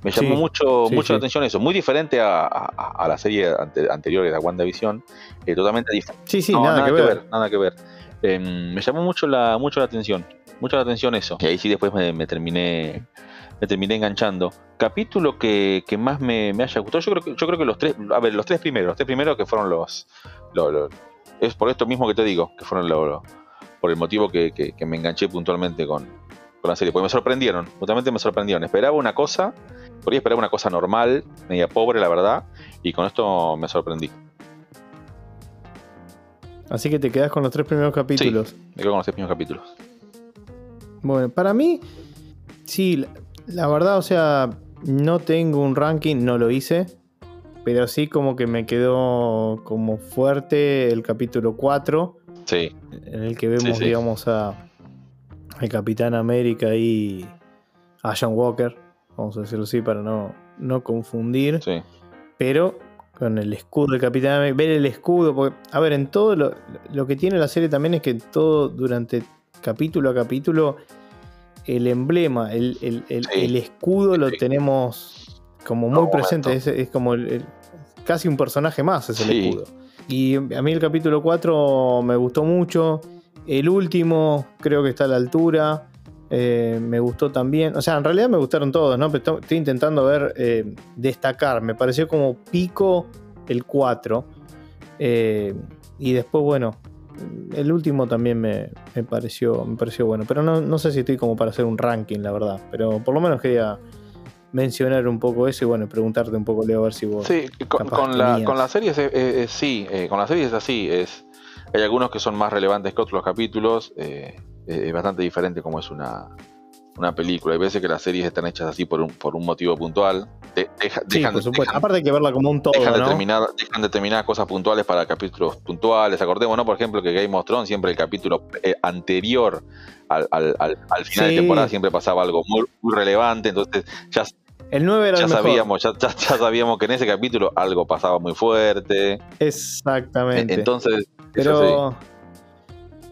Me llamó Sí, mucho, sí, mucho sí. la atención eso. Muy diferente a, a- a la serie ante- anterior, que era WandaVision. eh, totalmente diferente. Sí, sí, No, nada, que ver. Nada que ver. Em, me llamó mucho la, mucho la atención. Mucho la atención eso. Y ahí sí después me, me terminé. Me terminé enganchando. Capítulo que, que más me, me haya gustado. Yo creo que, yo creo que los tres. A ver, los tres primeros. Los tres primeros que fueron los. lo- lo- es por esto mismo que te digo. Que fueron lo- lo- por el motivo que, que- que me enganché puntualmente con, con la serie. Porque me sorprendieron. Justamente me sorprendieron. Esperaba una cosa. Por ahí esperaba una cosa normal. Media pobre, la verdad. Y con esto me sorprendí. Así que te quedas con los tres primeros capítulos. Me quedo con los tres primeros capítulos. Bueno, para mí, sí, la, verdad, o sea, no tengo un ranking, no lo hice. Pero sí como que me quedó como fuerte el capítulo 4, Sí. en el que vemos, Sí, sí. digamos, a al Capitán América y a John Walker, vamos a decirlo así para no, no confundir. Sí. Pero con el escudo del Capitán América, ver el escudo, porque, a ver, en todo lo, lo que tiene la serie también es que todo durante capítulo a capítulo, el emblema, el, el- el- Sí. el escudo lo tenemos como muy presente, es, como casi un personaje más es el Sí. escudo. Y a mí el capítulo 4 me gustó mucho, el último creo que está a la altura. eh, me gustó también. O sea, en realidad me gustaron todos, ¿no? Pero estoy- estoy intentando ver, eh, destacar. Me pareció como pico el 4. eh, y después, bueno, el último también me, me pareció, me pareció bueno. Pero no, no sé si estoy como para hacer un ranking, la verdad. Pero por lo menos quería mencionar un poco eso y bueno, preguntarte un poco, Leo, a ver si vos. Sí, con, con la, con las series eh, eh, eh, sí, eh, con las series es así, es, hay algunos que son más relevantes que otros capítulos, eh, es bastante diferente como es una, una película, hay veces que las series están hechas así por un, por un motivo puntual, de- deja- Sí, dejan, por supuesto. dejan- Aparte hay que verla como un todo, dejan ¿no? determinar- dejan determinadas cosas puntuales para capítulos puntuales, acordemos, ¿no? por ejemplo, que Game of Thrones siempre el capítulo eh, anterior al, al- al- al final Sí. de temporada siempre pasaba algo muy, muy relevante, entonces ya El 9 era ya el mejor. sabíamos, ya, ya- ya sabíamos que en ese capítulo algo pasaba muy fuerte. Exactamente. Entonces, eso Pero.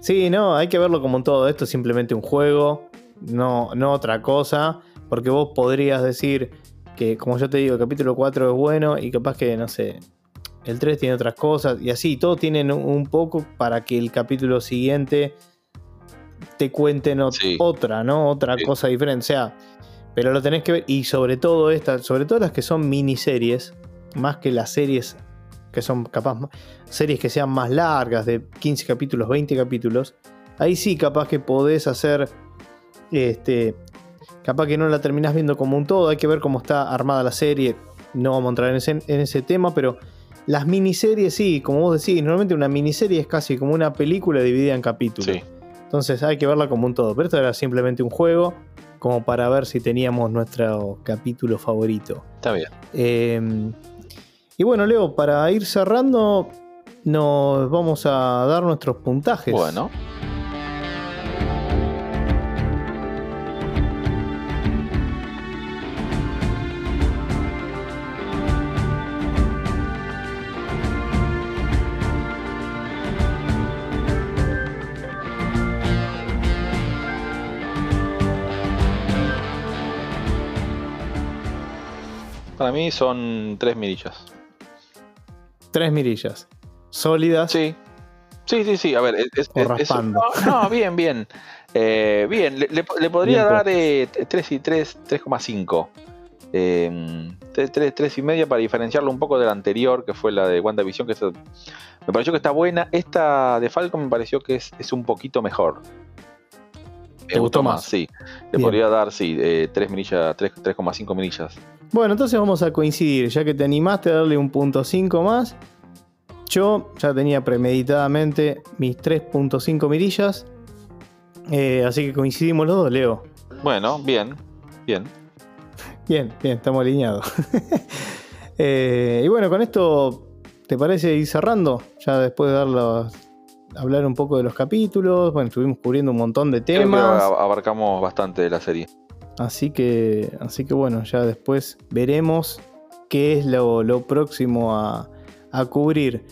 Sí, no, hay que verlo como un todo. Esto es simplemente un juego, no, no otra cosa. Porque vos podrías decir que, como yo te digo, el capítulo 4 es bueno y capaz que, no sé, el 3 tiene otras cosas. Y así, todos tienen un- poco para que el capítulo siguiente te cuenten ot- Sí. otra, ¿no? Otra Sí. cosa diferente. O sea, pero lo tenés que ver. Y sobre todo estas, sobre todo las que son miniseries, más que las series que son capaz series que sean más largas, de 15 capítulos, 20 capítulos, ahí sí capaz que podés hacer, este, capaz que no la terminás viendo como un todo, hay que ver cómo está armada la serie, no vamos a entrar en ese, en ese tema, pero las miniseries sí, como vos decís, normalmente una miniserie es casi como una película dividida en capítulos. sí. Entonces hay que verla como un todo, pero esto era simplemente un juego como para ver si teníamos nuestro capítulo favorito. Está bien. Eh, y bueno, Leo, para ir cerrando, nos vamos a dar nuestros puntajes. Bueno, para mí son tres mirillas. Tres mirillas. Sólidas. Sí. Sí, sí, sí. A ver, es, O es- raspando. no, no, bien, bien. Eh, bien, le, le- le podría Bien dar eh, 3 y 3, 3,5. Eh, 3, 3, 3 y media para diferenciarlo un poco de la anterior, que fue la de WandaVision, que me pareció que está buena. Esta de Falcon me pareció que es, es un poquito mejor. Me ¿Te gustó más? Sí. Le podría dar, sí, eh, 3 milillas, 3, 3,5 milillas. Bueno, entonces vamos a coincidir. Ya que te animaste a darle un punto 5 más. Yo ya tenía premeditadamente mis 3.5 mirillas. Eh, así que coincidimos los dos, Leo. Bueno, bien, bien. Bien, bien, estamos alineados. Eh, y bueno, con esto, ¿te parece ir cerrando? Ya después de dar los- hablar un poco de los capítulos. Bueno, estuvimos cubriendo un montón de Creo que temas. ab- abarcamos bastante de la serie. Así que, así que bueno, ya después veremos qué es lo, próximo a, a cubrir.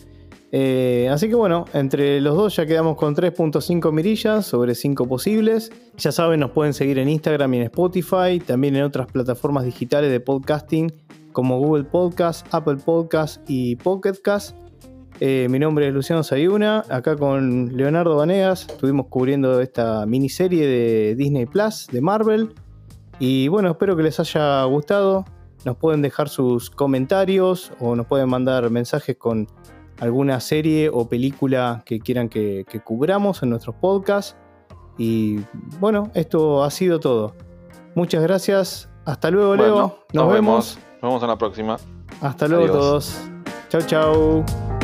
Eh, así que bueno, entre los dos ya quedamos con 3.5 mirillas sobre 5 posibles. Ya saben, nos pueden seguir en Instagram y en Spotify, también en otras plataformas digitales de podcasting como Google Podcast, Apple Podcast y Pocket Cast. Eh, mi nombre es Luciano Sayuna, acá con Leonardo Vanegas estuvimos cubriendo esta miniserie de Disney Plus, de Marvel. Y bueno, espero que les haya gustado. Nos pueden dejar sus comentarios o nos pueden mandar mensajes con alguna serie o película que quieran que, que cubramos en nuestros podcasts. Y bueno, esto ha sido todo. Muchas gracias. Hasta luego, Leo. Bueno, Nos, vemos. Nos vemos en la próxima. Hasta luego Adiós. todos. Chau, chau.